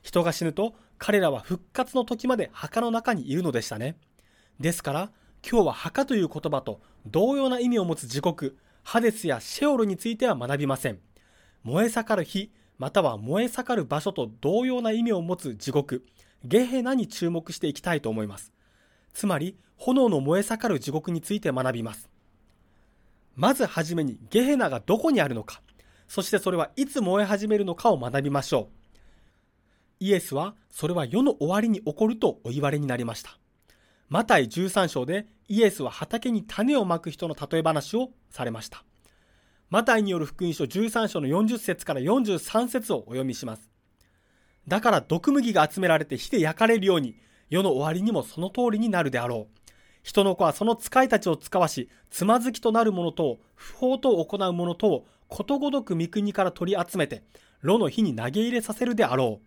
人が死ぬと彼らは復活の時まで墓の中にいるのでしたね。ですから、今日は墓という言葉と同様な意味を持つ地獄、ハデスやシェオルについては学びません。燃え盛る火、または燃え盛る場所と同様な意味を持つ地獄、ゲヘナに注目していきたいと思います。つまり、炎の燃え盛る地獄について学びます。まずはじめにゲヘナがどこにあるのか、そしてそれはいつ燃え始めるのかを学びましょう。イエスはそれは世の終わりに起こるとお言われになりました。マタイ13章でイエスは畑に種をまく人の例え話をされました。マタイによる福音書13章の40節から43節をお読みします。だから毒麦が集められて火で焼かれるように、世の終わりにもその通りになるであろう。人の子はその使いたちを使わし、つまずきとなる者と不法と行う者とをことごとく御国から取り集めて、炉の火に投げ入れさせるであろう。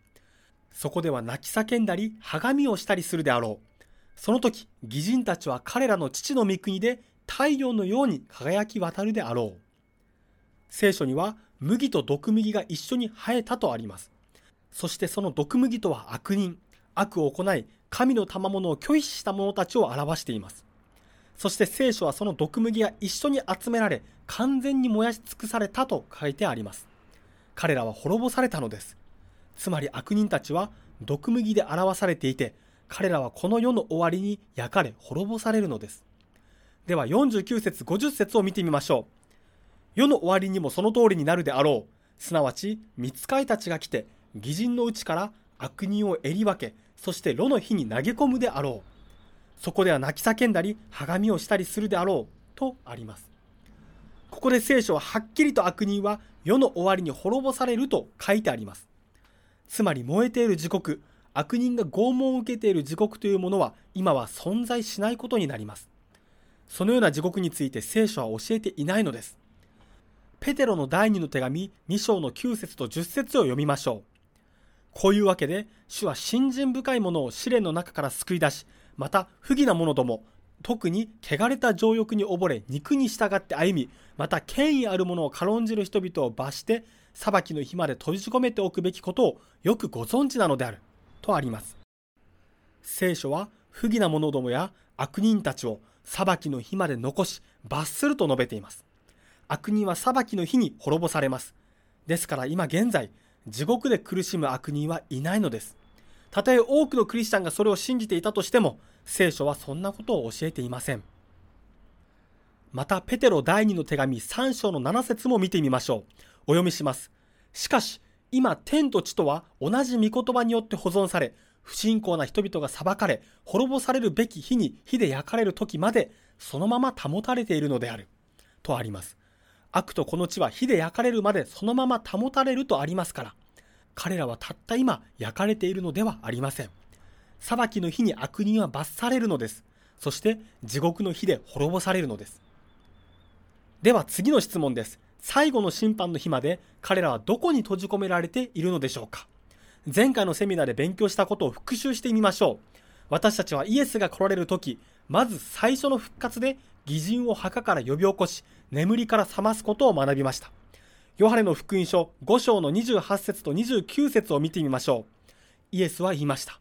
そこでは泣き叫んだり、はがみをしたりするであろう。その時、義人たちは彼らの父の御国で太陽のように輝き渡るであろう。聖書には麦と毒麦が一緒に生えたとあります。そしてその毒麦とは悪人、悪を行い、神の賜物を拒否した者たちを表しています。そして聖書はその毒麦が一緒に集められ、完全に燃やし尽くされたと書いてあります。彼らは滅ぼされたのです。つまり悪人たちは毒麦で表されていて、彼らはこの世の終わりに焼かれ滅ぼされるのです。では49節50節を見てみましょう。世の終わりにもその通りになるであろう。すなわち、見つかいたちが来て、義人のうちから悪人を襟分け、そして炉の火に投げ込むであろう。そこでは泣き叫んだり、はがみをしたりするであろう。とあります。ここで聖書ははっきりと悪人は世の終わりに滅ぼされると書いてあります。つまり燃えている地獄、悪人が拷問を受けている地獄というものは今は存在しないことになります。そのような地獄について聖書は教えていないのです。ペテロの第二の手紙2章の9節と10節を読みましょう。こういうわけで、主は信心深いものを試練の中から救い出し、また不義な者ども、特に汚れた情欲に溺れ、肉に従って歩み、また権威あるものを軽んじる人々を罰して、裁きの日まで閉じ込めておくべきことをよくご存知なのである。とあります。聖書は不義な者どもや悪人たちを裁きの日まで残し罰すると述べています。悪人は裁きの日に滅ぼされます。ですから今現在、地獄で苦しむ悪人はいないのです。たとえ多くのクリスチャンがそれを信じていたとしても、聖書はそんなことを教えていません。また、ペテロ第2の手紙3章の7節も見てみましょう。お読みします。しかし、今、天と地とは同じ御言葉によって保存され、不信仰な人々が裁かれ、滅ぼされるべき日に火で焼かれる時まで、そのまま保たれているのである。とあります。悪とこの地は火で焼かれるまでそのまま保たれるとありますから、彼らはたった今焼かれているのではありません。裁きの日に悪人は罰されるのです。そして地獄の火で滅ぼされるのです。では次の質問です。最後の審判の日まで彼らはどこに閉じ込められているのでしょうか？前回のセミナーで勉強したことを復習してみましょう。私たちはイエスが来られる時、まず最初の復活で義人を墓から呼び起こし、眠りから覚ますことを学びました。ヨハネの福音書5章の28節と29節を見てみましょう。イエスは言いました。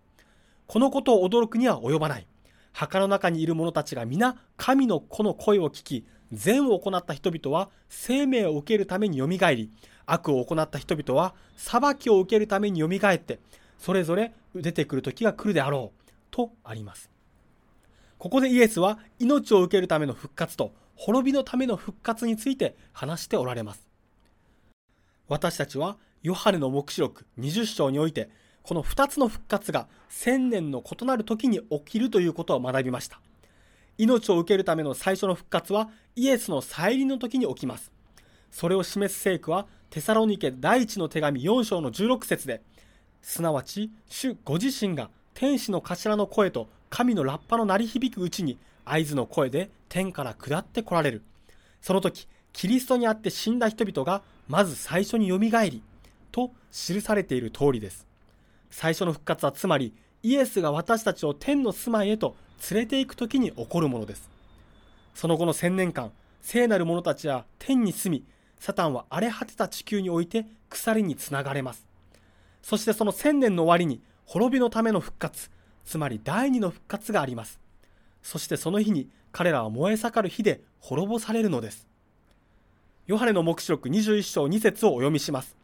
このことを驚くには及ばない。墓の中にいる者たちが皆神の子の声を聞き、善を行った人々は生命を受けるためによみがえり、悪を行った人々は裁きを受けるためによみがえって、それぞれ出てくる時が来るであろう、とあります。ここでイエスは命を受けるための復活と滅びのための復活について話しておられます。私たちはヨハネの黙示録20章において、この2つの復活が1000年の異なる時に起きるということを学びました。命を受けるための最初の復活はイエスの再臨の時に起きます。それを示す聖句はテサロニケ第一の手紙4章の16節で、すなわち主ご自身が天使の頭の声と神のラッパの鳴り響くうちに合図の声で天から下って来られる。その時、キリストにあって死んだ人々がまず最初によみがえり、と記されている通りです。最初の復活はつまりイエスが私たちを天の住まいへと連れて行く時に起こるものです。その後の千年間、聖なる者たちは天に住み、サタンは荒れ果てた地球において鎖につながれます。そしてその千年の終わりに滅びのための復活、つまり第二の復活があります。そしてその日に彼らは燃え盛る火で滅ぼされるのです。ヨハネの黙示録21章2節をお読みします。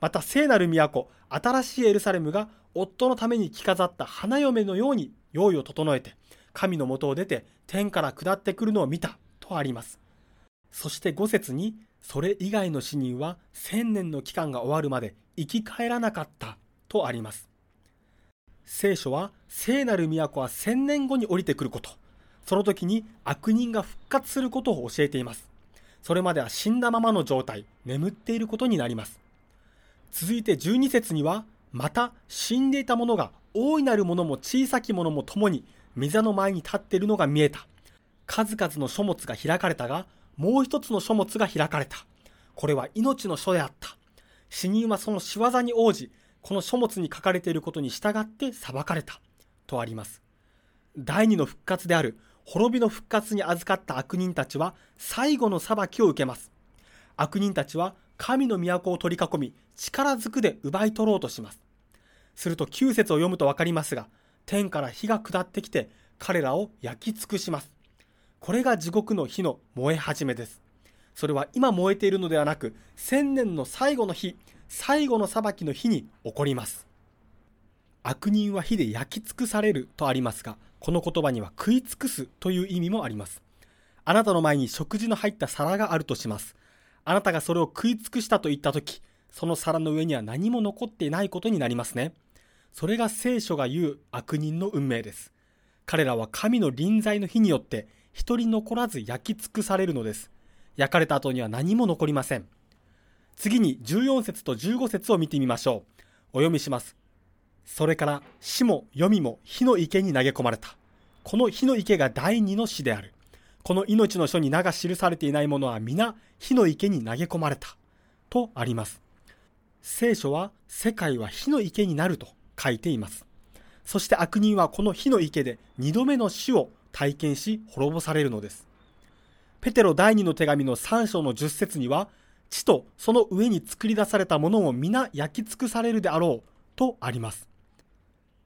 また聖なる都、新しいエルサレムが夫のために着飾った花嫁のように用意を整えて、神の元を出て天から下ってくるのを見たとあります。そして5節に、それ以外の死人は千年の期間が終わるまで生き返らなかったとあります。聖書は聖なる都は千年後に降りてくること、その時に悪人が復活することを教えています。それまでは死んだままの状態、眠っていることになります。続いて12節には、また死んでいた者が大いなる者も小さき者も共に御座の前に立っているのが見えた。数々の書物が開かれたが、もう一つの書物が開かれた。これは命の書であった。死人はその仕業に応じ、この書物に書かれていることに従って裁かれた。とあります。第二の復活である滅びの復活に預かった悪人たちは最後の裁きを受けます。悪人たちは神の都を取り囲み、力ずくで奪い取ろうとします。すると9節を読むとわかりますが、天から火が下ってきて彼らを焼き尽くします。これが地獄の火の燃え始めです。それは今燃えているのではなく、千年の最後の日、最後の裁きの日に起こります。悪人は火で焼き尽くされるとありますが、この言葉には食い尽くすという意味もあります。あなたの前に食事の入った皿があるとします。あなたがそれを食い尽くしたと言ったとき、その皿の上には何も残っていないことになりますね。それが聖書が言う悪人の運命です。彼らは神の臨在の火によって一人残らず焼き尽くされるのです。焼かれた後には何も残りません。次に14節と15節を見てみましょう。お読みします。それから死も読みも火の池に投げ込まれた。この火の池が第二の死である。この命の書に名が記されていないものは皆火の池に投げ込まれた。とあります。聖書は世界は火の池になると書いています。そして悪人はこの火の池で二度目の死を体験し滅ぼされるのです。ペテロ第二の手紙の3章の10節には、地とその上に作り出されたものも皆焼き尽くされるであろうとあります。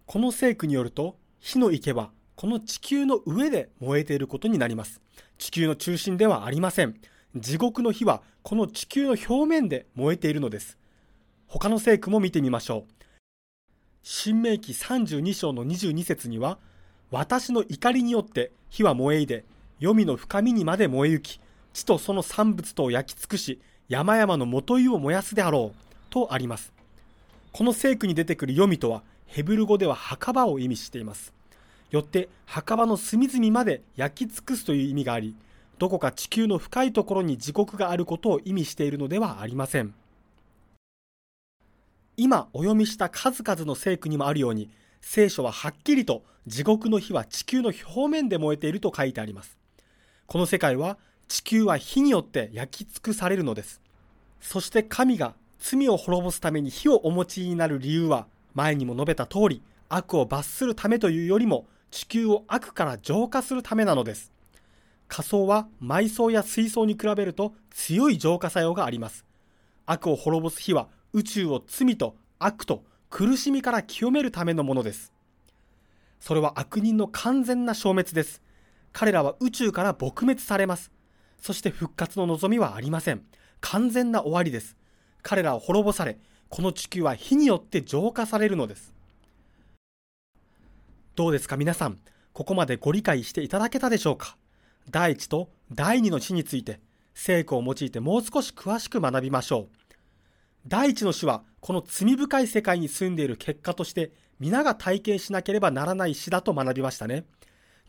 この聖句によると、火の池はこの地球の上で燃えていることになります。地球の中心ではありません。地獄の火はこの地球の表面で燃えているのです。他の聖句も見てみましょう。新明記32章の22節には、私の怒りによって火は燃えいで、黄泉の深みにまで燃え行き、地とその産物とを焼き尽くし、山々の元湯を燃やすであろう、とあります。この聖句に出てくる黄泉とは、ヘブル語では墓場を意味しています。よって、墓場の隅々まで焼き尽くすという意味があり、どこか地球の深いところに地獄があることを意味しているのではありません。今お読みした数々の聖句にもあるように、聖書ははっきりと地獄の火は地球の表面で燃えていると書いてあります。この世界は地球は火によって焼き尽くされるのです。そして神が罪を滅ぼすために火をお持ちになる理由は、前にも述べた通り、悪を罰するためというよりも、地球を悪から浄化するためなのです。仮想は埋葬や水槽に比べると強い浄化作用があります。悪を滅ぼす火は宇宙を罪と悪と苦しみから清めるためのものです。それは悪人の完全な消滅です。彼らは宇宙から撲滅されます。そして復活の望みはありません。完全な終わりです。彼らは滅ぼされ、この地球は火によって浄化されるのです。どうですか皆さん、ここまでご理解していただけたでしょうか第一と第二の死について、聖句を用いてもう少し詳しく学びましょう。第一の死は、この罪深い世界に住んでいる結果として、皆が体験しなければならない死だと学びましたね。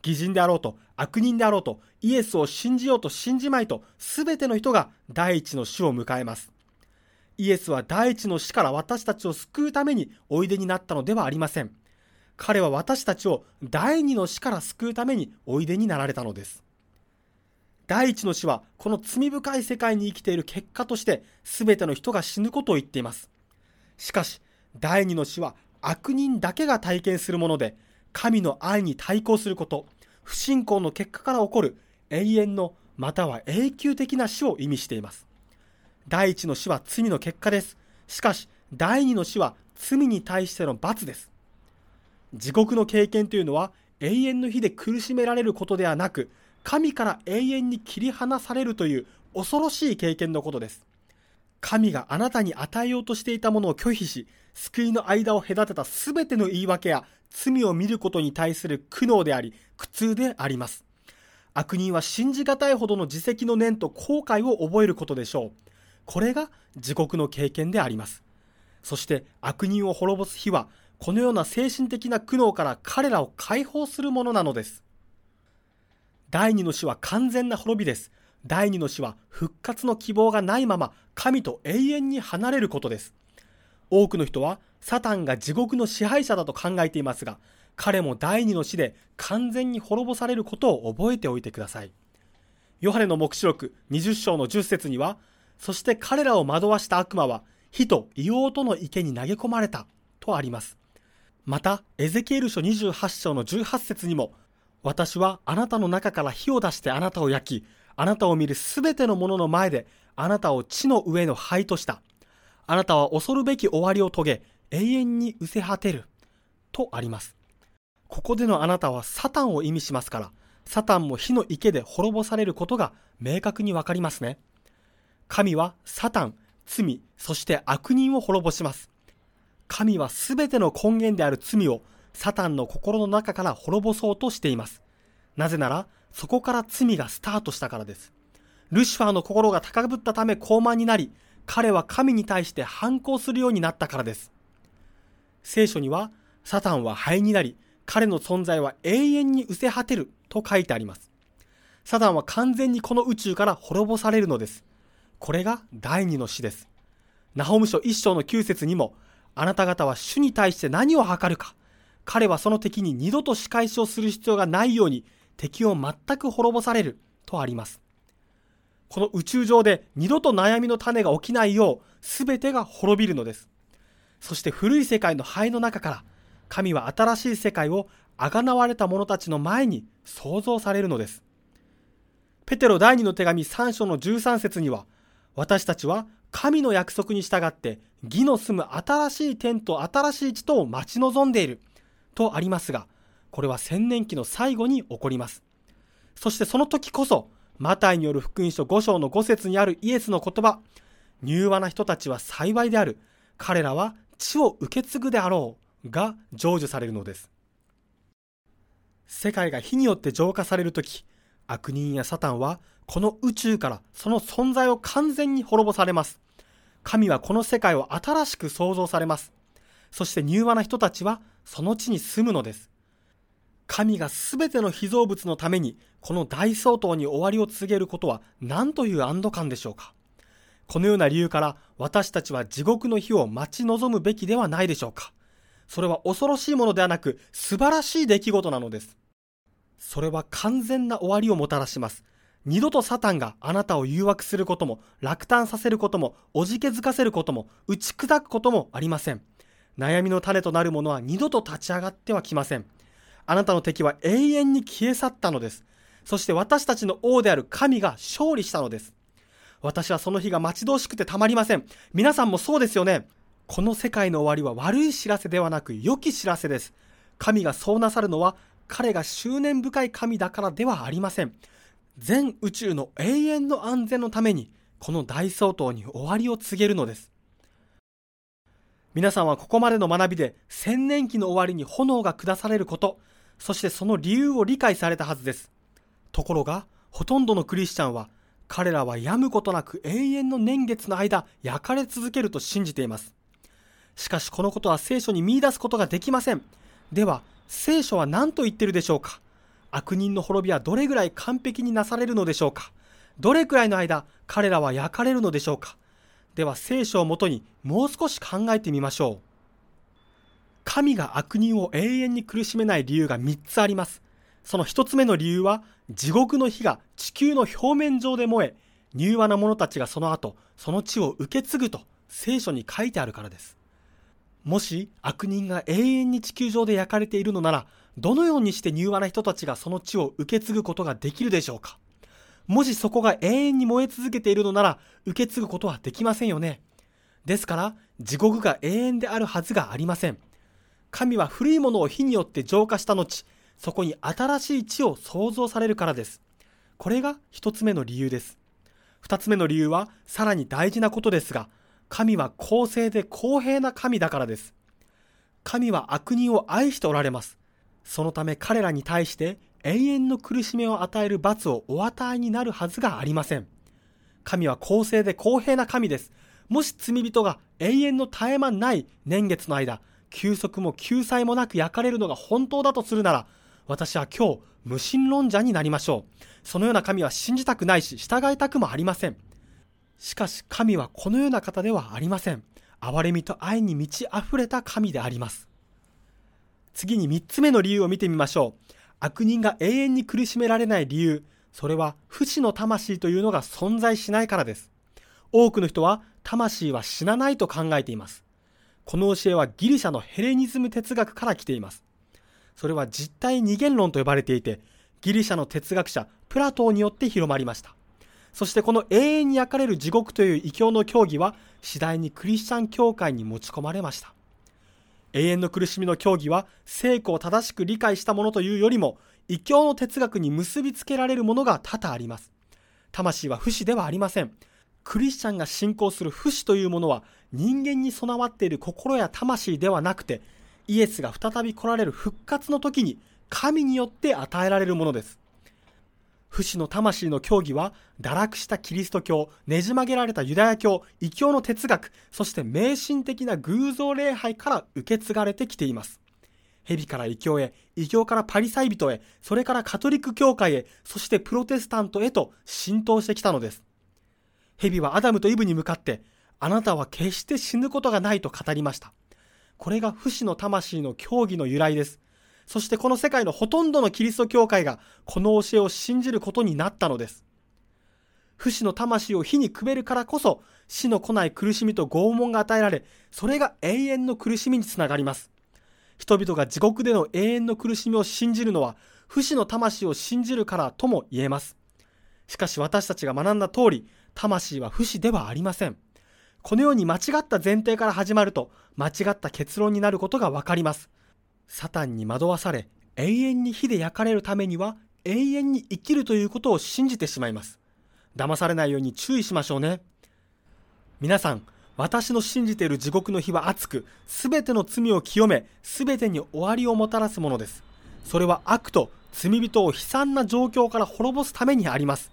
偽人であろうと、悪人であろうと、イエスを信じようと信じまいと、すべての人が第一の死を迎えます。イエスは第一の死から私たちを救うためにおいでになったのではありません。彼は私たちを第二の死から救うためにおいでになられたのです。第一の死はこの罪深い世界に生きている結果として全ての人が死ぬことを言っています。しかし、第二の死は悪人だけが体験するもので、神の愛に対抗すること、不信仰の結果から起こる永遠のまたは永久的な死を意味しています。第一の死は罪の結果です。しかし、第二の死は罪に対しての罰です。地獄の経験というのは永遠の日で苦しめられることではなく、神から永遠に切り離されるという恐ろしい経験のことです。神があなたに与えようとしていたものを拒否し、救いの間を隔てた全ての言い訳や罪を見ることに対する苦悩であり、苦痛であります。悪人は信じがたいほどの自責の念と後悔を覚えることでしょう。これが地獄の経験であります。そして悪人を滅ぼす日は、このような精神的な苦悩から彼らを解放するものなのです。第二の死は完全な滅びです。第二の死は復活の希望がないまま神と永遠に離れることです。多くの人はサタンが地獄の支配者だと考えていますが、彼も第二の死で完全に滅ぼされることを覚えておいてください。ヨハネの目視録20章の10節には、そして彼らを惑わした悪魔は火と硫黄との池に投げ込まれたとあります。また、エゼキエル書28章の18節にも、私はあなたの中から火を出してあなたを焼き、あなたを見るすべてのものの前で、あなたを地の上の灰とした。あなたは恐るべき終わりを遂げ、永遠に失せ果てる。とあります。ここでのあなたはサタンを意味しますから、サタンも火の池で滅ぼされることが明確にわかりますね。神はサタン、罪、そして悪人を滅ぼします。神はすべての根源である罪をサタンの心の中から滅ぼそうとしています。なぜなら、そこから罪がスタートしたからです。ルシファーの心が高ぶったため高慢になり、彼は神に対して反抗するようになったからです。聖書には、サタンは灰になり、彼の存在は永遠に失せ果てると書いてあります。サタンは完全にこの宇宙から滅ぼされるのです。これが第二の死です。ナホム書一章の9節にも、あなた方は主に対して何を図るか。彼はその敵に二度と仕返しをする必要がないように敵を全く滅ぼされるとあります。この宇宙上で二度と悩みの種が起きないよう全てが滅びるのです。そして古い世界の灰の中から神は新しい世界をあがなわれた者たちの前に創造されるのです。ペテロ第2の手紙3章の13節には私たちは神の約束に従って義の住む新しい天と新しい地とを待ち望んでいるとありますが、これは千年期の最後に起こります。そしてその時こそ、マタイによる福音書5章の5節にあるイエスの言葉、柔和な人たちは幸いである。彼らは地を受け継ぐであろうが成就されるのです。世界が火によって浄化されるとき、悪人やサタンはこの宇宙からその存在を完全に滅ぼされます。神はこの世界を新しく創造されます。そして柔和な人たちはその地に住むのです。神がすべての被造物のためにこの大相当に終わりを告げることは何という安堵感でしょうか。このような理由から私たちは地獄の日を待ち望むべきではないでしょうか。それは恐ろしいものではなく素晴らしい出来事なのです。それは完全な終わりをもたらします。二度とサタンがあなたを誘惑することも、落胆させることも、おじけづかせることも、打ち砕くこともありません。悩みの種となるものは二度と立ち上がってはきません。あなたの敵は永遠に消え去ったのです。そして私たちの王である神が勝利したのです。私はその日が待ち遠しくてたまりません。皆さんもそうですよね。この世界の終わりは悪い知らせではなく良き知らせです。神がそうなさるのは彼が執念深い神だからではありません。全宇宙の永遠の安全のために、この大相当に終わりを告げるのです。皆さんはここまでの学びで千年期の終わりに炎が下されること、そしてその理由を理解されたはずです。ところが、ほとんどのクリスチャンは、彼らは病むことなく永遠の年月の間、焼かれ続けると信じています。しかしこのことは聖書に見出すことができません。では、聖書は何と言ってるでしょうか？悪人の滅びはどれぐらい完璧になされるのでしょうか？どれくらいの間、彼らは焼かれるのでしょうか？では聖書をもとにもう少し考えてみましょう。神が悪人を永遠に苦しめない理由が3つあります。その1つ目の理由は、地獄の火が地球の表面上で燃え、柔和な者たちがその後、その地を受け継ぐと聖書に書いてあるからです。もし悪人が永遠に地球上で焼かれているのなら、どのようにして柔和な人たちがその地を受け継ぐことができるでしょうか？もしそこが永遠に燃え続けているのなら、受け継ぐことはできませんよね。ですから、地獄が永遠であるはずがありません。神は古いものを火によって浄化した後、そこに新しい地を創造されるからです。これが一つ目の理由です。二つ目の理由は、さらに大事なことですが、神は公正で公平な神だからです。神は悪人を愛しておられます。そのため彼らに対して永遠の苦しみを与える罰をお与えになるはずがありません。神は公正で公平な神です。もし罪人が永遠の絶え間ない年月の間、休息も救済もなく焼かれるのが本当だとするなら、私は今日、無神論者になりましょう。そのような神は信じたくないし、従いたくもありません。しかし神はこのような方ではありません。憐れみと愛に満ち溢れた神であります。次に3つ目の理由を見てみましょう。悪人が永遠に苦しめられない理由、それは不死の魂というのが存在しないからです。多くの人は魂は死なないと考えています。この教えはギリシャのヘレニズム哲学から来ています。それは実体二元論と呼ばれていて、ギリシャの哲学者プラトーによって広まりました。そしてこの永遠に焼かれる地獄という異教の教義は次第にクリスチャン教会に持ち込まれました。永遠の苦しみの教義は成功を正しく理解したものというよりも異教の哲学に結びつけられるものが多々あります。魂は不死ではありません。クリスチャンが信仰する不死というものは人間に備わっている心や魂ではなくてイエスが再び来られる復活の時に神によって与えられるものです。不死の魂の教義は、堕落したキリスト教、ねじ曲げられたユダヤ教、異教の哲学、そして迷信的な偶像礼拝から受け継がれてきています。蛇から異教へ、異教からパリサイ人へ、それからカトリック教会へ、そしてプロテスタントへと浸透してきたのです。蛇はアダムとイブに向かって、あなたは決して死ぬことがないと語りました。これが不死の魂の教義の由来です。そしてこの世界のほとんどのキリスト教会がこの教えを信じることになったのです。不死の魂を火にくべるからこそ死の来ない苦しみと拷問が与えられ、それが永遠の苦しみにつながります。人々が地獄での永遠の苦しみを信じるのは不死の魂を信じるからとも言えます。しかし私たちが学んだ通り、魂は不死ではありません。このように間違った前提から始まると、間違った結論になることがわかります。サタンに惑わされ、永遠に火で焼かれるためには、永遠に生きるということを信じてしまいます。騙されないように注意しましょうね。皆さん、私の信じている地獄の火は熱く、すべての罪を清め、すべてに終わりをもたらすものです。それは悪と罪人を悲惨な状況から滅ぼすためにあります。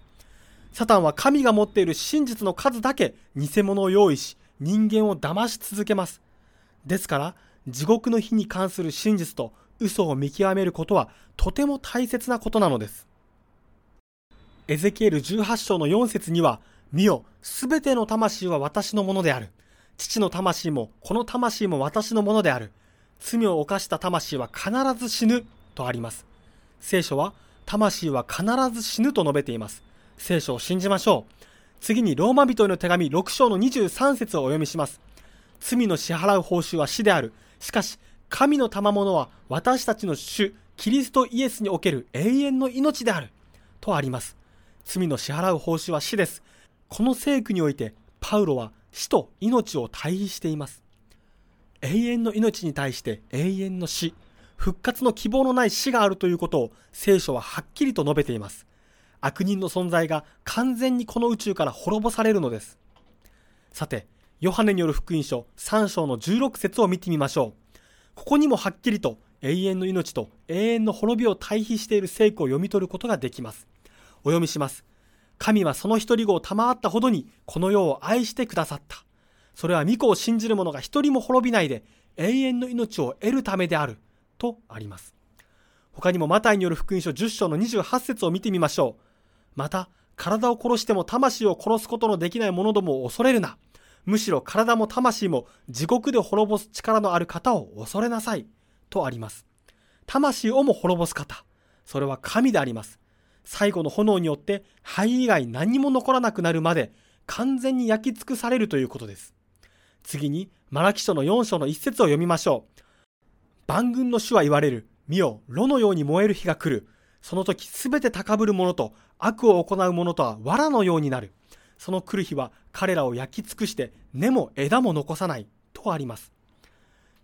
サタンは神が持っている真実の数だけ偽物を用意し、人間を騙し続けます。ですから、地獄の日に関する真実と嘘を見極めることはとても大切なことなのです。エゼキエル18章の4節には、見よ、すべての魂は私のものである。父の魂も、この魂も私のものである。罪を犯した魂は必ず死ぬ、とあります。聖書は、魂は必ず死ぬと述べています。聖書を信じましょう。次に、ローマ人への手紙6章の23節をお読みします。罪の支払う報酬は死である。しかし、神の賜物は私たちの主、キリストイエスにおける永遠の命である。とあります。罪の支払う報酬は死です。この聖句において、パウロは死と命を対比しています。永遠の命に対して永遠の死、復活の希望のない死があるということを聖書ははっきりと述べています。悪人の存在が完全にこの宇宙から滅ぼされるのです。さて、ヨハネによる福音書3章の16節を見てみましょう。ここにもはっきりと永遠の命と永遠の滅びを対比している聖句を読み取ることができます。お読みします。神はその一人子を賜ったほどにこの世を愛してくださった。それは御子を信じる者が一人も滅びないで永遠の命を得るためである。とあります。他にもマタイによる福音書10章の28節を見てみましょう。また、体を殺しても魂を殺すことのできない者どもを恐れるな。むしろ体も魂も地獄で滅ぼす力のある方を恐れなさい。とあります。魂をも滅ぼす方。それは神であります。最後の炎によって灰以外何も残らなくなるまで完全に焼き尽くされるということです。次に、マラキ書の4章の一節を読みましょう。万軍の主は言われる。見よ、炉のように燃える日が来る。その時すべて高ぶる者と悪を行う者とは藁のようになる。その来る日は彼らを焼き尽くして根も枝も残さないとあります。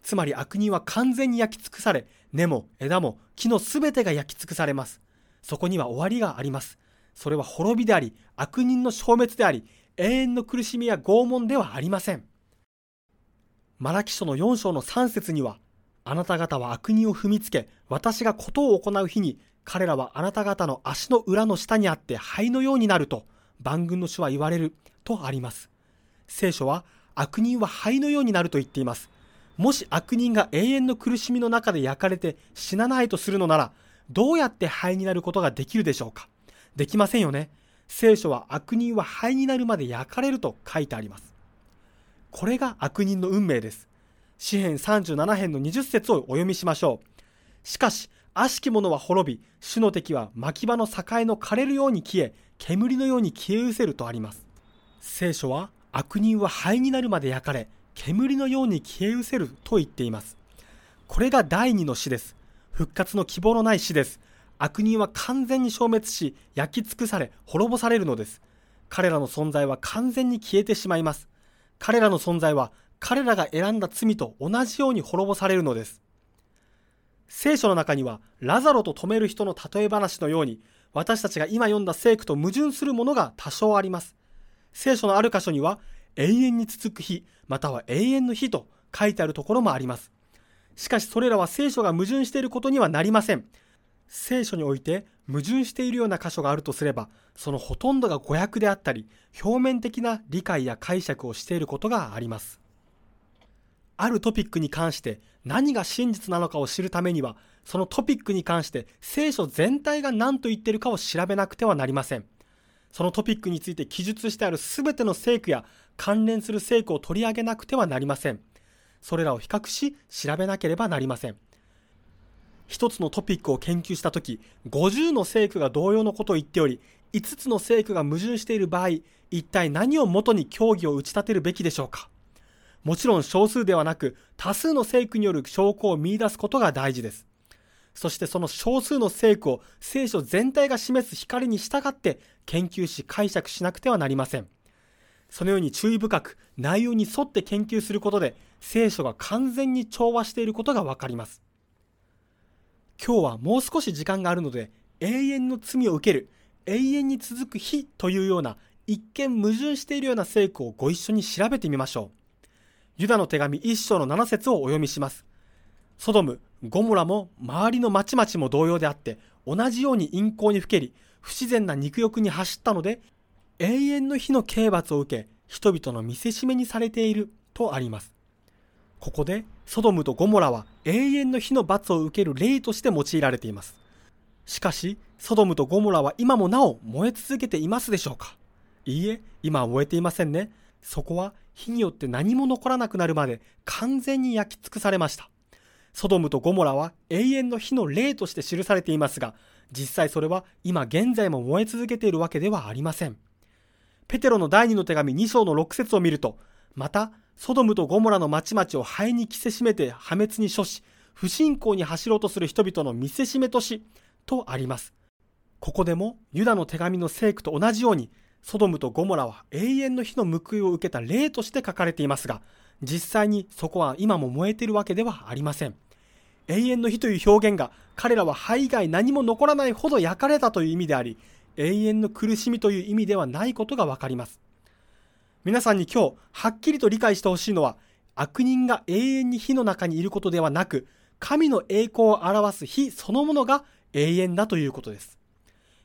つまり悪人は完全に焼き尽くされ、根も枝も木のすべてが焼き尽くされます。そこには終わりがあります。それは滅びであり、悪人の消滅であり、永遠の苦しみや拷問ではありません。マラキ書の4章の3節には、あなた方は悪人を踏みつけ、私がことを行う日に、彼らはあなた方の足の裏の下にあって灰のようになると、万軍の主は言われるとあります。聖書は悪人は灰のようになると言っています。もし悪人が永遠の苦しみの中で焼かれて死なないとするのなら、どうやって灰になることができるでしょうか？できませんよね。聖書は悪人は灰になるまで焼かれると書いてあります。これが悪人の運命です。詩編37編の20節をお読みしましょう。しかし、悪しき者は滅び、主の敵は牧場の境の枯れるように消え、煙のように消え失せるとあります。聖書は悪人は灰になるまで焼かれ、煙のように消え失せると言っています。これが第二の死です。復活の希望のない死です。悪人は完全に消滅し、焼き尽くされ、滅ぼされるのです。彼らの存在は完全に消えてしまいます。彼らの存在は彼らが選んだ罪と同じように滅ぼされるのです。聖書の中には、ラザロと止める人の例え話のように、私たちが今読んだ聖句と矛盾するものが多少あります。聖書のある箇所には、永遠に続く日、または永遠の日と書いてあるところもあります。しかしそれらは聖書が矛盾していることにはなりません。聖書において矛盾しているような箇所があるとすれば、そのほとんどが誤訳であったり、表面的な理解や解釈をしていることがあります。あるトピックに関して何が真実なのかを知るためには、そのトピックに関して聖書全体が何と言っているかを調べなくてはなりません。そのトピックについて記述してある全ての聖句や関連する聖句を取り上げなくてはなりません。それらを比較し調べなければなりません。一つのトピックを研究したとき、50の聖句が同様のことを言っており、5つの聖句が矛盾している場合、一体何をもとに協議を打ち立てるべきでしょうか？もちろん少数ではなく、多数の聖句による証拠を見出すことが大事です。そしてその少数の聖句を聖書全体が示す光に従って研究し解釈しなくてはなりません。そのように注意深く内容に沿って研究することで聖書が完全に調和していることがわかります。今日はもう少し時間があるので、永遠の罪を受ける、永遠に続く日というような、一見矛盾しているような聖句をご一緒に調べてみましょう。ユダの手紙一章の七節をお読みします。ソドム、ゴモラも周りの町々も同様であって、同じように陰行にふけり、不自然な肉欲に走ったので、永遠の日の刑罰を受け、人々の見せしめにされているとあります。ここでソドムとゴモラは永遠の火の罰を受ける例として用いられています。しかし、ソドムとゴモラは今もなお燃え続けていますでしょうかいいえ、今は燃えていませんね。そこは火によって何も残らなくなるまで完全に焼き尽くされました。ソドムとゴモラは永遠の火の霊として記されていますが、実際それは今現在も燃え続けているわけではありません。ペテロの第二の手紙2章の6節を見ると、またソドムとゴモラの町々を灰に着せしめて破滅に処し、不信仰に走ろうとする人々の見せしめとし、とあります。ここでもユダの手紙の聖句と同じように、ソドムとゴモラは永遠の火の報いを受けた例として書かれていますが、実際にそこは今も燃えているわけではありません。永遠の火という表現が彼らは灰以外何も残らないほど焼かれたという意味であり、永遠の苦しみという意味ではないことがわかります。皆さんに今日、はっきりと理解してほしいのは、悪人が永遠に火の中にいることではなく、神の栄光を表す火そのものが永遠だということです。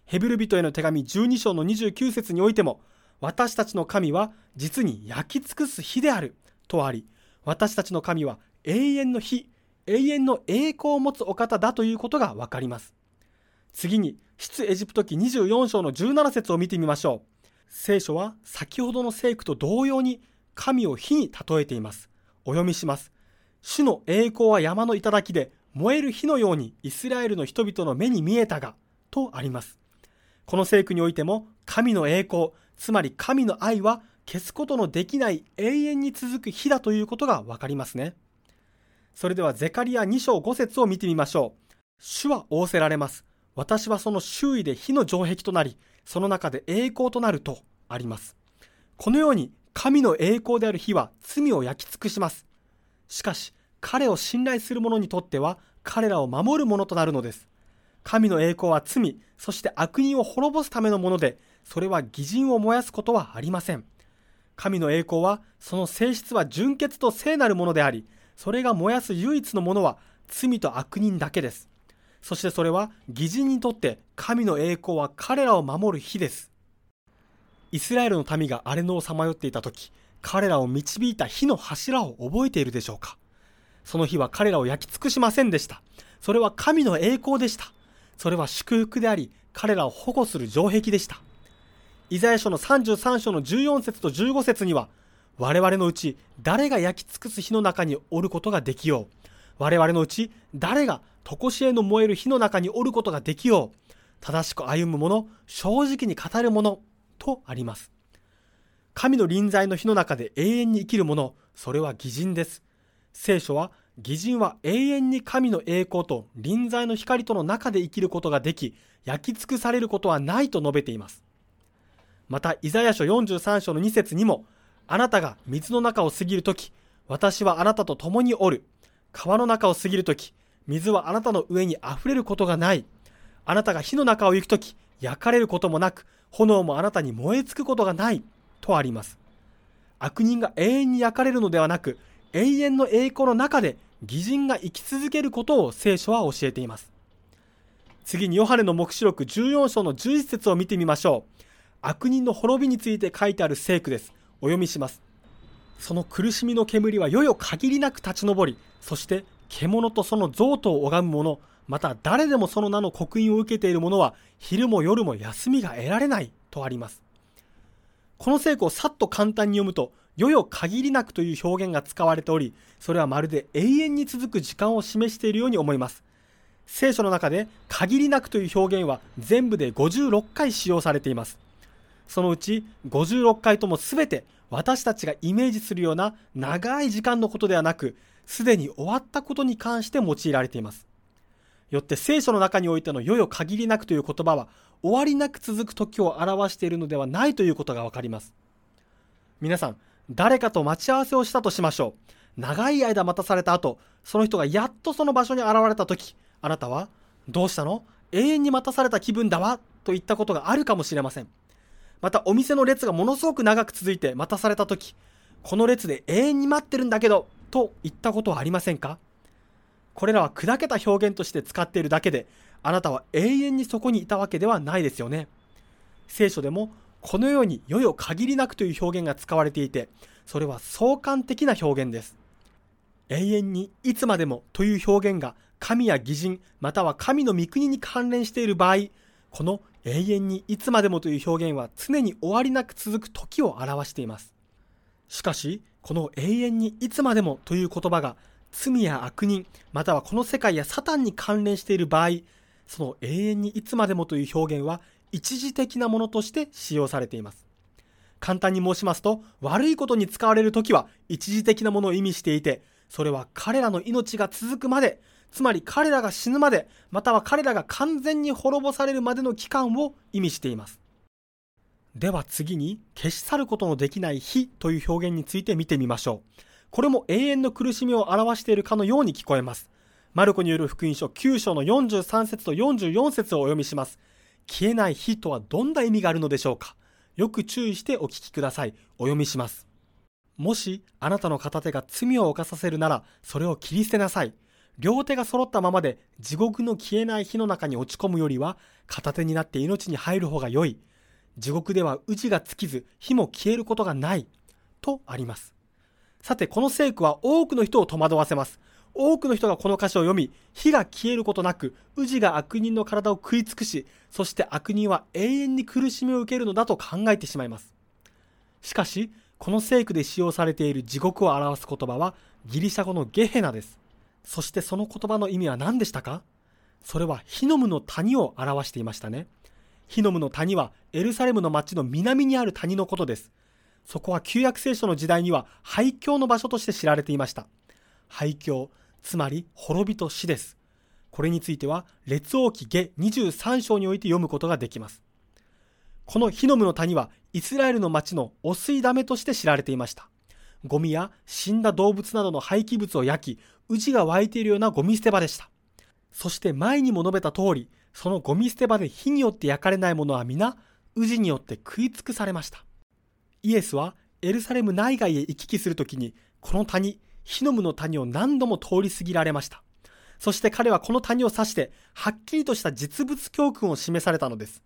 ヘブル人への手紙12章の29節においても、私たちの神は実に焼き尽くす火であるとあり、私たちの神は永遠の火、永遠の栄光を持つお方だということがわかります。次に、出エジプト記24章の17節を見てみましょう。聖書は先ほどの聖句と同様に神を火に例えています。お読みします。主の栄光は山の頂で燃える火のようにイスラエルの人々の目に見えたが、とあります。この聖句においても神の栄光、つまり神の愛は消すことのできない永遠に続く火だということがわかりますね。それではゼカリア2章5節を見てみましょう。主は仰せられます。私はその周囲で火の城壁となり、その中で栄光となるとあります。このように神の栄光である火は罪を焼き尽くします。しかし、彼を信頼する者にとっては彼らを守るものとなるのです。神の栄光は罪、そして悪人を滅ぼすためのもので、それは偽人を燃やすことはありません。神の栄光は、その性質は純潔と聖なるものであり、それが燃やす唯一のものは罪と悪人だけです。そしてそれは義人にとって神の栄光は彼らを守る日です。イスラエルの民が荒れ野をさまよっていた時、彼らを導いた火の柱を覚えているでしょうかその日は彼らを焼き尽くしませんでした。それは神の栄光でした。それは祝福であり、彼らを保護する城壁でした。イザヤ書の33章の14節と15節には、我々のうち誰が焼き尽くす火の中におることができよう。我々のうち誰が常しえの燃える火の中におることができよう。正しく歩む者、正直に語る者、とあります。神の臨在の火の中で永遠に生きる者、それは義人です。聖書は、義人は永遠に神の栄光と臨在の光との中で生きることができ、焼き尽くされることはないと述べています。また、イザヤ書43章の2節にも、あなたが水の中を過ぎるとき、私はあなたと共におる。川の中を過ぎるとき、水はあなたの上に溢れることがない。あなたが火の中を行くとき、焼かれることもなく、炎もあなたに燃え尽くことがない。とあります。悪人が永遠に焼かれるのではなく、永遠の栄光の中で義人が生き続けることを聖書は教えています。次にヨハネの黙示録14章の11節を見てみましょう。悪人の滅びについて書いてある聖句です。お読みします。その苦しみの煙はよよ限りなく立ち上り、そして獣とその像とを拝む者、また誰でもその名の刻印を受けている者は、昼も夜も休みが得られないとあります。この聖句をさっと簡単に読むと、よよ限りなくという表現が使われており、それはまるで永遠に続く時間を示しているように思います。聖書の中で限りなくという表現は全部で56回使用されています。そのうち56回とも全て私たちがイメージするような長い時間のことではなく、すでに終わったことに関して用いられています。よって聖書の中においての世よ限りなくという言葉は終わりなく続く時を表しているのではないということがわかります。皆さん、誰かと待ち合わせをしたとしましょう。長い間待たされた後、その人がやっとその場所に現れた時、あなたは、どうしたの？永遠に待たされた気分だわと言ったことがあるかもしれません。またお店の列がものすごく長く続いて待たされた時、この列で永遠に待ってるんだけど、と言ったことはありませんか？これらは砕けた表現として使っているだけで、あなたは永遠にそこにいたわけではないですよね。聖書でも、このように世よ限りなくという表現が使われていて、それは相関的な表現です。永遠にいつまでもという表現が神や偽人または神の御国に関連している場合、この永遠にいつまでもという表現は常に終わりなく続く時を表しています。しかし、この永遠にいつまでもという言葉が罪や悪人、またはこの世界やサタンに関連している場合、その永遠にいつまでもという表現は一時的なものとして使用されています。簡単に申しますと、悪いことに使われるときは一時的なものを意味していて、それは彼らの命が続くまで、つまり彼らが死ぬまで、または彼らが完全に滅ぼされるまでの期間を意味しています。では次に、消し去ることのできない火という表現について見てみましょう。これも永遠の苦しみを表しているかのように聞こえます。マルコによる福音書9章の43節と44節をお読みします。消えない火とはどんな意味があるのでしょうか？よく注意してお聞きください。お読みします。もしあなたの片手が罪を犯させるなら、それを切り捨てなさい。両手が揃ったままで地獄の消えない火の中に落ち込むよりは、片手になって命に入る方が良い。地獄では宇治が尽きず、火も消えることがない。とあります。さて、この聖句は多くの人を戸惑わせます。多くの人がこの歌詞を読み、火が消えることなく、宇治が悪人の体を食い尽くし、そして悪人は永遠に苦しみを受けるのだと考えてしまいます。しかし、この聖句で使用されている地獄を表す言葉は、ギリシャ語のゲヘナです。そしてその言葉の意味は何でしたか？それはヒノムの谷を表していましたね。ヒノムの谷はエルサレムの町の南にある谷のことです。そこは旧約聖書の時代には廃墟の場所として知られていました。廃墟、つまり滅びと死です。これについては、列王記下23章において読むことができます。このヒノムの谷はイスラエルの町の汚水ダメとして知られていました。ゴミや死んだ動物などの廃棄物を焼き、宇治が湧いているようなゴミ捨て場でした。そして前にも述べた通り、そのゴミ捨て場で火によって焼かれないものは皆、宇治によって食い尽くされました。イエスはエルサレム内外へ行き来するときに、この谷、ヒノムの谷を何度も通り過ぎられました。そして彼はこの谷を指して、はっきりとした実物教訓を示されたのです。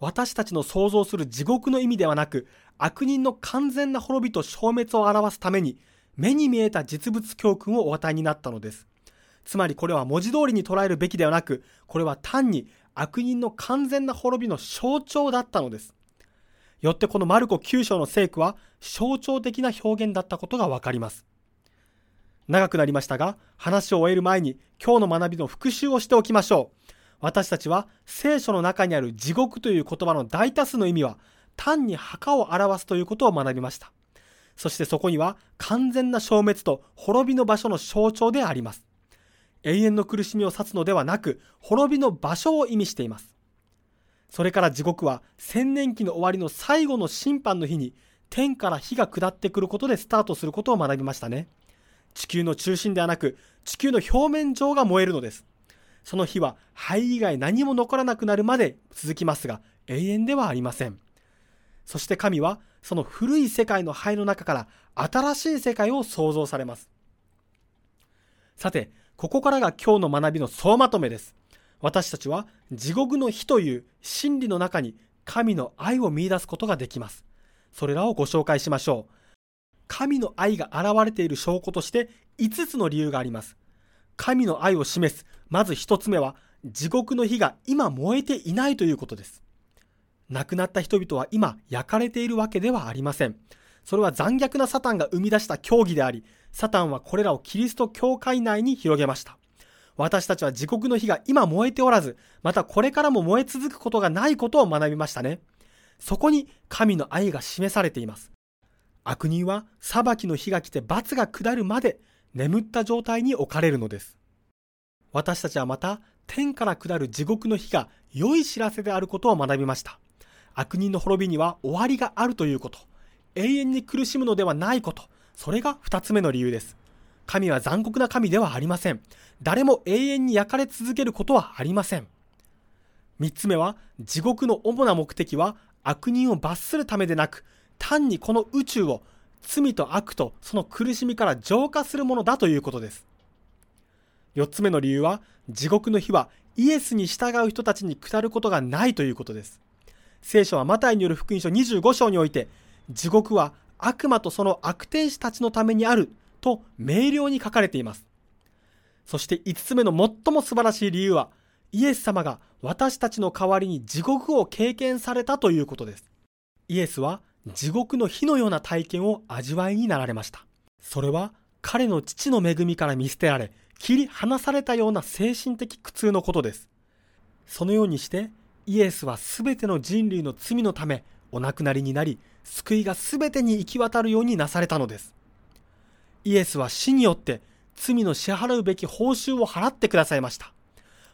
私たちの想像する地獄の意味ではなく、悪人の完全な滅びと消滅を表すために、目に見えた実物教訓をお与えになったのです。つまりこれは文字通りに捉えるべきではなく、これは単に悪人の完全な滅びの象徴だったのです。よってこのマルコ9章の聖句は象徴的な表現だったことがわかります。長くなりましたが、話を終える前に今日の学びの復習をしておきましょう。私たちは聖書の中にある地獄という言葉の大多数の意味は単に墓を表すということを学びました。そしてそこには完全な消滅と滅びの場所の象徴であります。永遠の苦しみを指すのではなく、滅びの場所を意味しています。それから地獄は千年期の終わりの最後の審判の日に天から火が下ってくることでスタートすることを学びましたね。地球の中心ではなく、地球の表面上が燃えるのです。その火は灰以外何も残らなくなるまで続きますが、永遠ではありません。そして神は、その古い世界の灰の中から新しい世界を創造されます。さて、ここからが今日の学びの総まとめです。私たちは地獄の火という真理の中に神の愛を見出すことができます。それらをご紹介しましょう。神の愛が現れている証拠として5つの理由があります。神の愛を示す、まず1つ目は、地獄の火が今燃えていないということです。亡くなった人々は今焼かれているわけではありません。それは残虐なサタンが生み出した教義であり、サタンはこれらをキリスト教会内に広げました。私たちは地獄の火が今燃えておらず、またこれからも燃え続くことがないことを学びましたね。そこに神の愛が示されています。悪人は裁きの日が来て罰が下るまで眠った状態に置かれるのです。私たちはまた天から下る地獄の日が良い知らせであることを学びました。悪人の滅びには終わりがあるということ。永遠に苦しむのではないこと。それが二つ目の理由です。神は残酷な神ではありません。誰も永遠に焼かれ続けることはありません。三つ目は、地獄の主な目的は悪人を罰するためでなく、単にこの宇宙を罪と悪とその苦しみから浄化するものだということです。四つ目の理由は、地獄の火はイエスに従う人たちに下ることがないということです。聖書はマタイによる福音書25章において、地獄は悪魔とその悪天使たちのためにあると明瞭に書かれています。そして5つ目の最も素晴らしい理由は、イエス様が私たちの代わりに地獄を経験されたということです。イエスは地獄の火のような体験を味わいになられました。それは彼の父の恵みから見捨てられ、切り離されたような精神的苦痛のことです。そのようにしてイエスは全ての人類の罪のためお亡くなりになり、救いが全てに行き渡るようになされたのです。イエスは死によって罪の支払うべき報酬を払ってくださいました。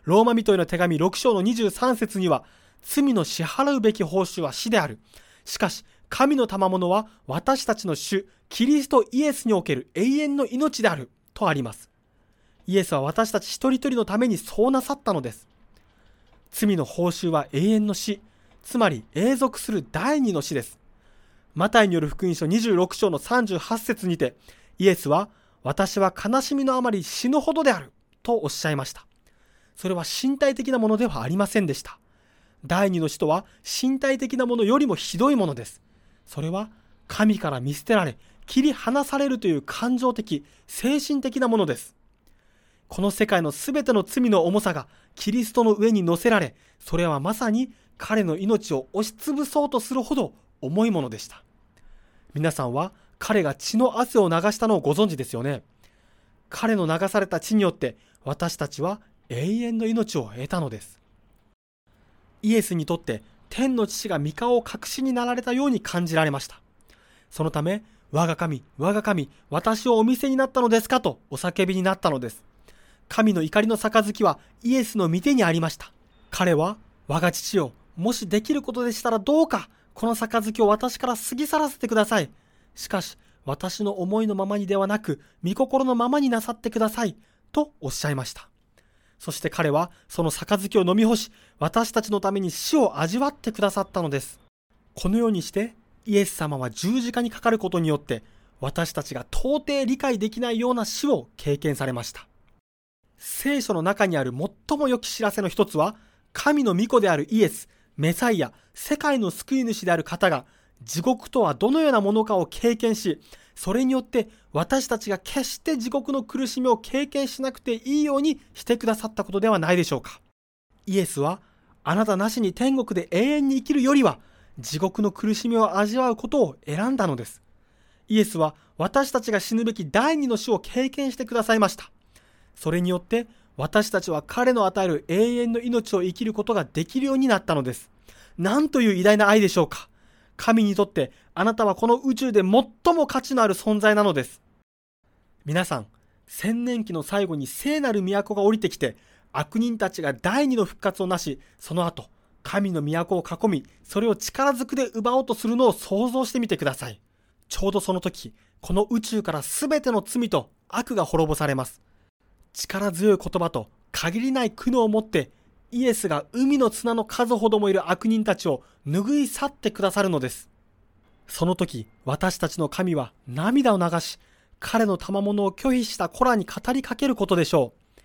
ローマ人への手紙6章の23節には、罪の支払うべき報酬は死である。しかし、神の賜物は私たちの主、キリストイエスにおける永遠の命である。とあります。イエスは私たち一人一人のためにそうなさったのです。罪の報酬は永遠の死、つまり永続する第二の死です。マタイによる福音書26章の38節にて、イエスは、私は悲しみのあまり死ぬほどである、とおっしゃいました。それは身体的なものではありませんでした。第二の死とは身体的なものよりもひどいものです。それは神から見捨てられ、切り離されるという感情的、精神的なものです。この世界のすべての罪の重さがキリストの上に乗せられ、それはまさに彼の命を押しつぶそうとするほど重いものでした。皆さんは彼が血の汗を流したのをご存知ですよね？彼の流された血によって私たちは永遠の命を得たのです。イエスにとって天の父が御顔を隠しになられたように感じられました。そのため、我が神、我が神、私をお見せになったのですかとお叫びになったのです。神の怒りの杯はイエスの御手にありました。彼は、我が父よ、もしできることでしたらどうか、この杯を私から過ぎ去らせてください。しかし、私の思いのままにではなく、御心のままになさってください。とおっしゃいました。そして彼は、その杯を飲み干し、私たちのために死を味わってくださったのです。このようにして、イエス様は十字架にかかることによって、私たちが到底理解できないような死を経験されました。聖書の中にある最も良き知らせの一つは、神の御子であるイエス、メサイア、世界の救い主である方が、地獄とはどのようなものかを経験し、それによって私たちが決して地獄の苦しみを経験しなくていいようにしてくださったことではないでしょうか。イエスは、あなたなしに天国で永遠に生きるよりは、地獄の苦しみを味わうことを選んだのです。イエスは私たちが死ぬべき第二の死を経験してくださいました。それによって私たちは彼の与える永遠の命を生きることができるようになったのです。なんという偉大な愛でしょうか。神にとってあなたはこの宇宙で最も価値のある存在なのです。皆さん、千年期の最後に聖なる都が降りてきて、悪人たちが第二の復活をなし、その後、神の都を囲み、それを力ずくで奪おうとするのを想像してみてください。ちょうどその時、この宇宙から全ての罪と悪が滅ぼされます。力強い言葉と限りない苦悩を持ってイエスが海の砂の数ほどもいる悪人たちを拭い去ってくださるのです。その時、私たちの神は涙を流し、彼の賜物を拒否した子らに語りかけることでしょう。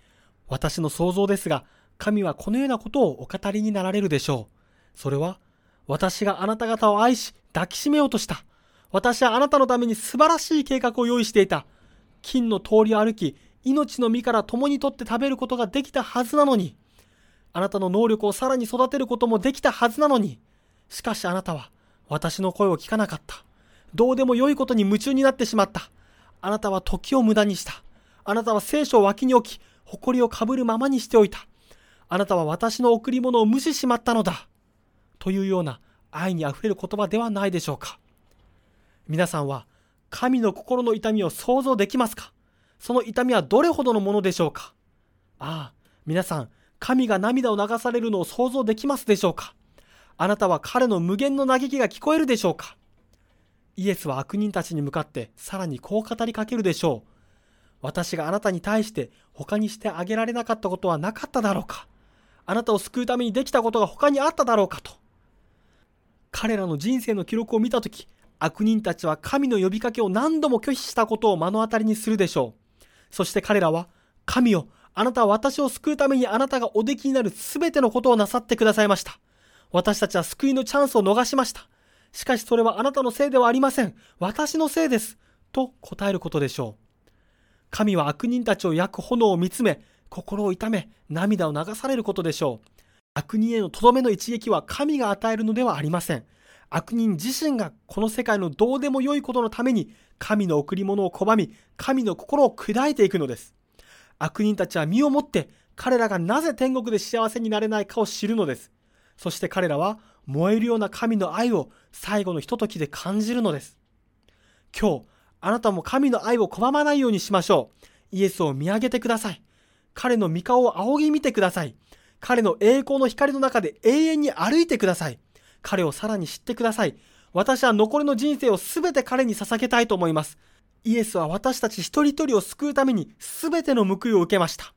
私の想像ですが、神はこのようなことをお語りになられるでしょう。それは、私があなた方を愛し、抱きしめようとした。私はあなたのために素晴らしい計画を用意していた。金の通りを歩き、命の実から共にとって食べることができたはずなのに、あなたの能力をさらに育てることもできたはずなのに、しかしあなたは私の声を聞かなかった。どうでも良いことに夢中になってしまった。あなたは時を無駄にした。あなたは聖書を脇に置き、誇りをかぶるままにしておいた。あなたは私の贈り物を無視しまったのだ。というような愛にあふれる言葉ではないでしょうか。皆さんは神の心の痛みを想像できますか？その痛みはどれほどのものでしょうか？ああ、皆さん、神が涙を流されるのを想像できますでしょうか？あなたは彼の無限の嘆きが聞こえるでしょうか？イエスは悪人たちに向かってさらにこう語りかけるでしょう。私があなたに対して他にしてあげられなかったことはなかっただろうか？あなたを救うためにできたことが他にあっただろうかと。彼らの人生の記録を見たとき、悪人たちは神の呼びかけを何度も拒否したことを目の当たりにするでしょう。そして彼らは、神よ、あなたは私を救うためにあなたがおできになるすべてのことをなさってくださいました。私たちは救いのチャンスを逃しました。しかしそれはあなたのせいではありません。私のせいです。と答えることでしょう。神は悪人たちを焼く炎を見つめ、心を痛め、涙を流されることでしょう。悪人へのとどめの一撃は神が与えるのではありません。悪人自身がこの世界のどうでもよいことのために神の贈り物を拒み、神の心を砕いていくのです。悪人たちは身をもって彼らがなぜ天国で幸せになれないかを知るのです。そして彼らは燃えるような神の愛を最後のひとときで感じるのです。今日、あなたも神の愛を拒まないようにしましょう。イエスを見上げてください。彼の御顔を仰ぎ見てください。彼の栄光の光の中で永遠に歩いてください。彼をさらに知ってください。私は残りの人生を全て彼に捧げたいと思います。イエスは私たち一人一人を救うために全ての報いを受けました。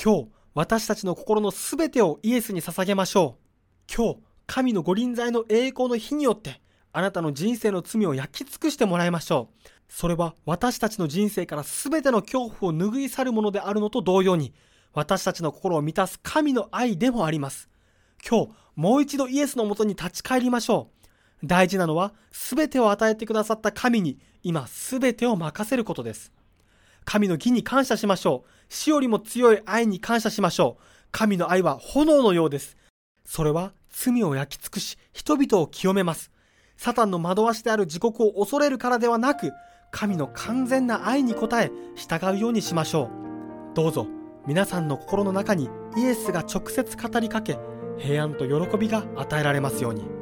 今日、私たちの心の全てをイエスに捧げましょう。今日、神の御臨在の栄光の日によって、あなたの人生の罪を焼き尽くしてもらいましょう。それは私たちの人生から全ての恐怖を拭い去るものであるのと同様に、私たちの心を満たす神の愛でもあります。今日、もう一度イエスのもとに立ち返りましょう。大事なのは、すべてを与えてくださった神に、今すべてを任せることです。神の義に感謝しましょう。死よりも強い愛に感謝しましょう。神の愛は炎のようです。それは罪を焼き尽くし、人々を清めます。サタンの惑わしである自国を恐れるからではなく、神の完全な愛に応え、従うようにしましょう。どうぞ、皆さんの心の中にイエスが直接語りかけ、平安と喜びが与えられますように